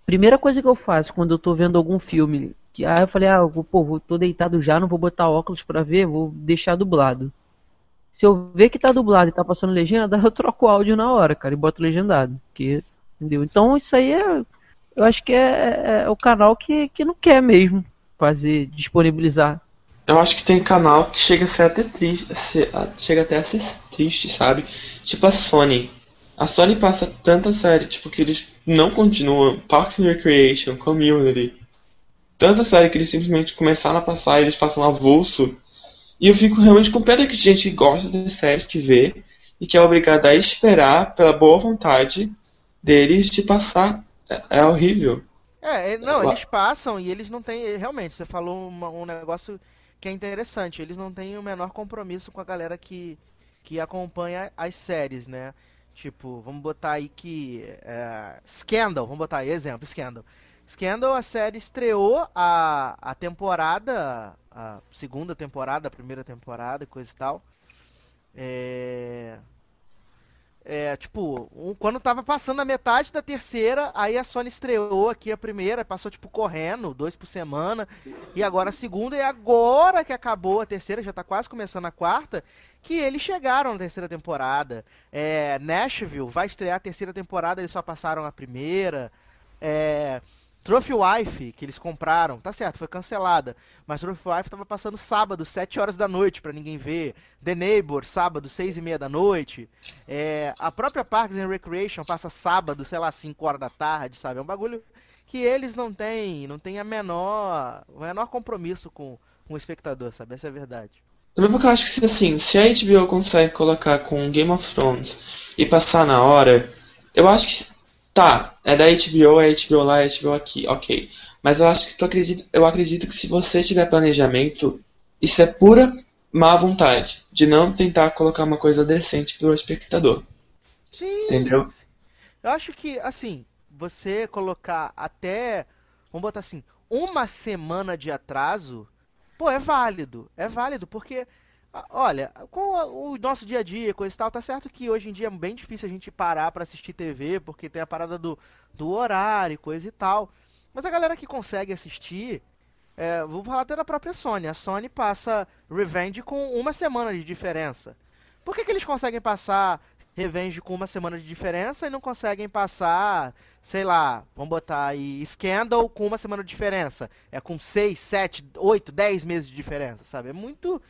primeira coisa que eu faço quando eu estou vendo algum filme que, aí eu falei, ah, pô, tô deitado já, não vou botar óculos pra ver, vou deixar dublado. Se eu ver que tá dublado e tá passando legenda, eu troco o áudio na hora, cara, e boto legendado. Que, entendeu? Então isso aí é. Eu acho que é, é, é o canal que, que não quer mesmo fazer, disponibilizar. Eu acho que tem canal que chega a ser até triste. Chega até a ser triste, sabe? Tipo a Sony. A Sony passa tanta série, tipo, que eles não continuam. Parks and Recreation, Community tanta série que eles simplesmente começaram a passar e eles passam avulso. E eu fico realmente com pena que gente que gosta de séries que vê e que é obrigada a esperar pela boa vontade deles de passar. É, é horrível. É, é não, eles passam e eles não têm. Realmente, você falou uma, um negócio que é interessante. Eles não têm o menor compromisso com a galera que, que acompanha as séries, né? Tipo, vamos botar aí que. É, Scandal, vamos botar aí, exemplo, Scandal. Scandal, a série estreou a, a temporada, a segunda temporada, a primeira temporada, coisa e tal. É, é, tipo, um, quando tava passando a metade da terceira, aí a Sony estreou aqui a primeira, passou tipo correndo, dois por semana, e agora a segunda, e agora que acabou a terceira, já tá quase começando a quarta, que eles chegaram na terceira temporada. É, Nashville vai estrear a terceira temporada, eles só passaram a primeira. É, Trophy Wife, que eles compraram, tá certo, foi cancelada. Mas Trophy Wife tava passando sábado, 7 horas da noite, para ninguém ver. The Neighbor, sábado, 6 e meia da noite. É, a própria Parks and Recreation passa sábado, sei lá, 5 horas da tarde, sabe? É um bagulho que eles não têm, não têm a menor, o menor compromisso com, com o espectador, sabe? Essa é a verdade. Também porque eu acho que assim, se a HBO consegue colocar com Game of Thrones e passar na hora, eu acho que Tá, é da HBO, é HBO lá, é HBO aqui, ok. Mas eu acho que tu acredita, eu acredito que se você tiver planejamento, isso é pura má vontade de não tentar colocar uma coisa decente pro espectador. Sim. Entendeu? Eu acho que assim, você colocar até, vamos botar assim, uma semana de atraso, pô, é válido. É válido porque olha, com o nosso dia a dia, coisa e tal, tá certo que hoje em dia é bem difícil a gente parar para assistir TV, porque tem a parada do, do horário, coisa e tal. Mas a galera que consegue assistir, é, vou falar até da própria Sony. A Sony passa Revenge com uma semana de diferença. Por que, que eles conseguem passar Revenge com uma semana de diferença e não conseguem passar, sei lá, vamos botar aí Scandal com uma semana de diferença? É com 6, 7, 8, 10 meses de diferença, sabe? É muito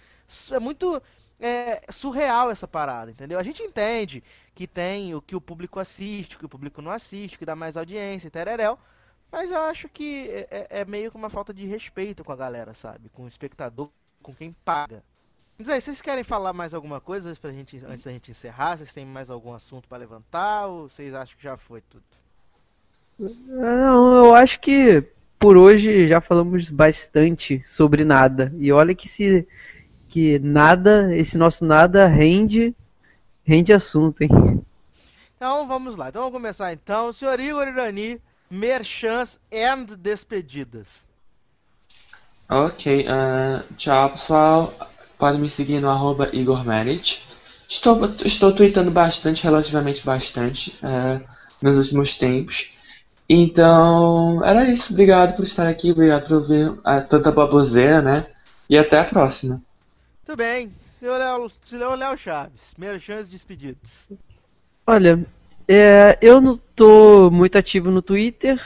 é muito é, surreal essa parada, entendeu? A gente entende que tem o que o público assiste, o que o público não assiste, que dá mais audiência tereréu, mas eu acho que é, é, é meio que uma falta de respeito com a galera, sabe? Com o espectador, com quem paga. Mas aí, vocês querem falar mais alguma coisa pra gente, antes da gente encerrar? Vocês têm mais algum assunto para levantar ou vocês acham que já foi tudo? Não, eu acho que por hoje já falamos bastante sobre nada. E olha que se que nada, esse nosso nada rende, rende assunto, hein? Então vamos lá. Então vamos começar então. Senhor Igor Irani, merchans and despedidas. Ok, uh, tchau pessoal. Pode me seguir no arroba Igor Merit. Estou, estou tweetando bastante, relativamente bastante, uh, nos últimos tempos. Então, era isso. Obrigado por estar aqui, obrigado por ouvir uh, tanta baboseira, né? E até a próxima. Muito bem. Senhor Léo, senhor Léo Chaves, merchans despedidas. Olha, é, eu não tô muito ativo no Twitter.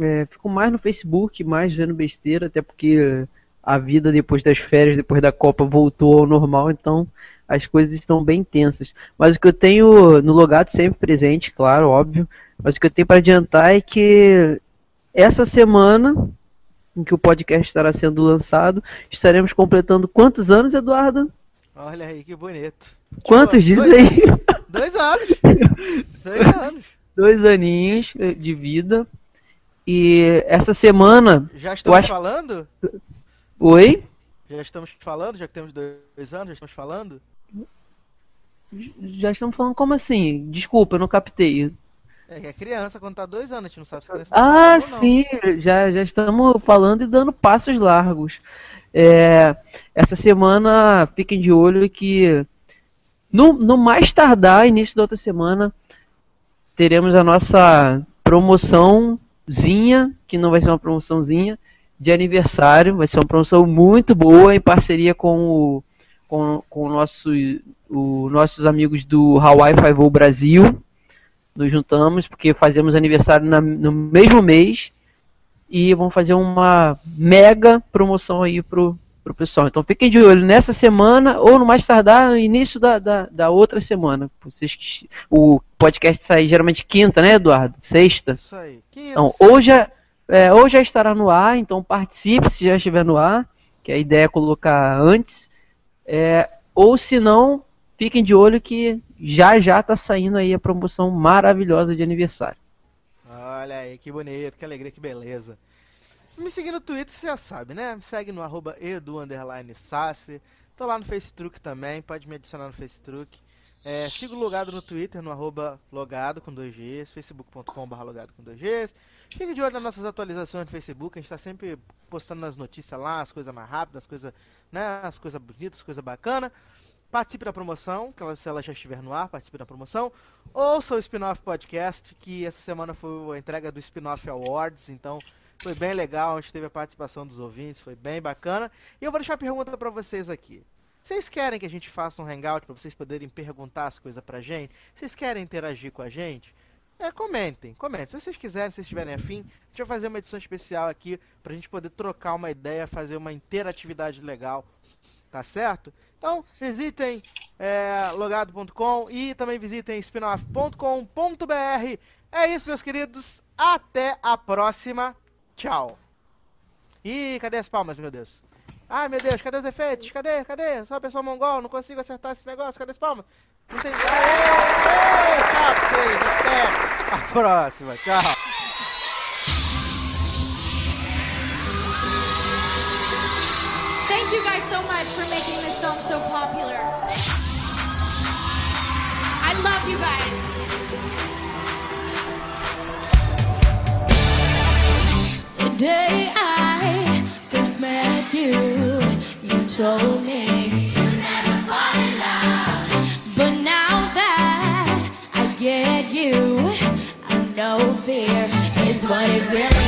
É, fico mais no Facebook, mais vendo besteira, até porque a vida depois das férias, depois da Copa, voltou ao normal, então as coisas estão bem tensas. Mas o que eu tenho no logado sempre presente, claro, óbvio, mas o que eu tenho para adiantar é que essa semana, em que o podcast estará sendo lançado, estaremos completando quantos anos, Eduardo? Olha aí que bonito. Quantos diz aí? Dois anos. Dois anos. Dois aninhos de vida. E essa semana. Já estamos acho... falando? Oi? Já estamos falando? Já que temos dois anos, já estamos falando? Já estamos falando como assim? Desculpa, eu não captei. É é criança, quando tá dois anos, a gente não sabe se criança tá Ah, sim, já, já estamos falando e dando passos largos. É, essa semana, fiquem de olho que no, no mais tardar, início da outra semana, teremos a nossa promoçãozinha, que não vai ser uma promoçãozinha, de aniversário. Vai ser uma promoção muito boa em parceria com o, com, com o nosso, o, nossos amigos do Hawaii Five Brasil. Nos juntamos porque fazemos aniversário na, no mesmo mês e vamos fazer uma mega promoção aí pro, pro pessoal. Então fiquem de olho nessa semana ou no mais tardar no início da, da, da outra semana. Vocês, o podcast sai geralmente quinta, né, Eduardo? Sexta. Isso aí. Quinta, então, ou já, é, ou já estará no ar, então participe se já estiver no ar, que a ideia é colocar antes. É, ou se não, fiquem de olho que já já está saindo aí a promoção maravilhosa de aniversário. Olha aí, que bonito, que alegria, que beleza. Me seguir no Twitter, você já sabe, né? Me segue no arroba edu, Tô lá no Facebook também, pode me adicionar no Facebook. É, siga o Logado no Twitter, no arroba logado com 2Gs, facebook.com.br logado com 2Gs. Fique de olho nas nossas atualizações no Facebook, a gente está sempre postando as notícias lá, as coisas mais rápidas, as coisas, né, as coisas bonitas, as coisas bacanas. Participe da promoção, que ela, se ela já estiver no ar, participe da promoção. Ouça o Spin-Off Podcast, que essa semana foi a entrega do Spin-Off Awards, então foi bem legal, a gente teve a participação dos ouvintes, foi bem bacana. E eu vou deixar uma pergunta para vocês aqui. Vocês querem que a gente faça um hangout para vocês poderem perguntar as coisas pra gente? Vocês querem interagir com a gente? É, comentem, comentem. Se vocês quiserem, se vocês estiverem afim, a gente vai fazer uma edição especial aqui pra gente poder trocar uma ideia, fazer uma interatividade legal. Tá certo? Então, visitem é, logado.com e também visitem spinoff.com.br. É isso, meus queridos. Até a próxima. Tchau. Ih, cadê as palmas, meu Deus? Ai, meu Deus, cadê os efeitos? Cadê? Cadê? Só a pessoa mongol, não consigo acertar esse negócio. Cadê as palmas? Não tem... Aê! Aê! Tchau pra vocês. Até a próxima. Tchau. Told me you never fall in love. But now that I get you, I know fear is what it really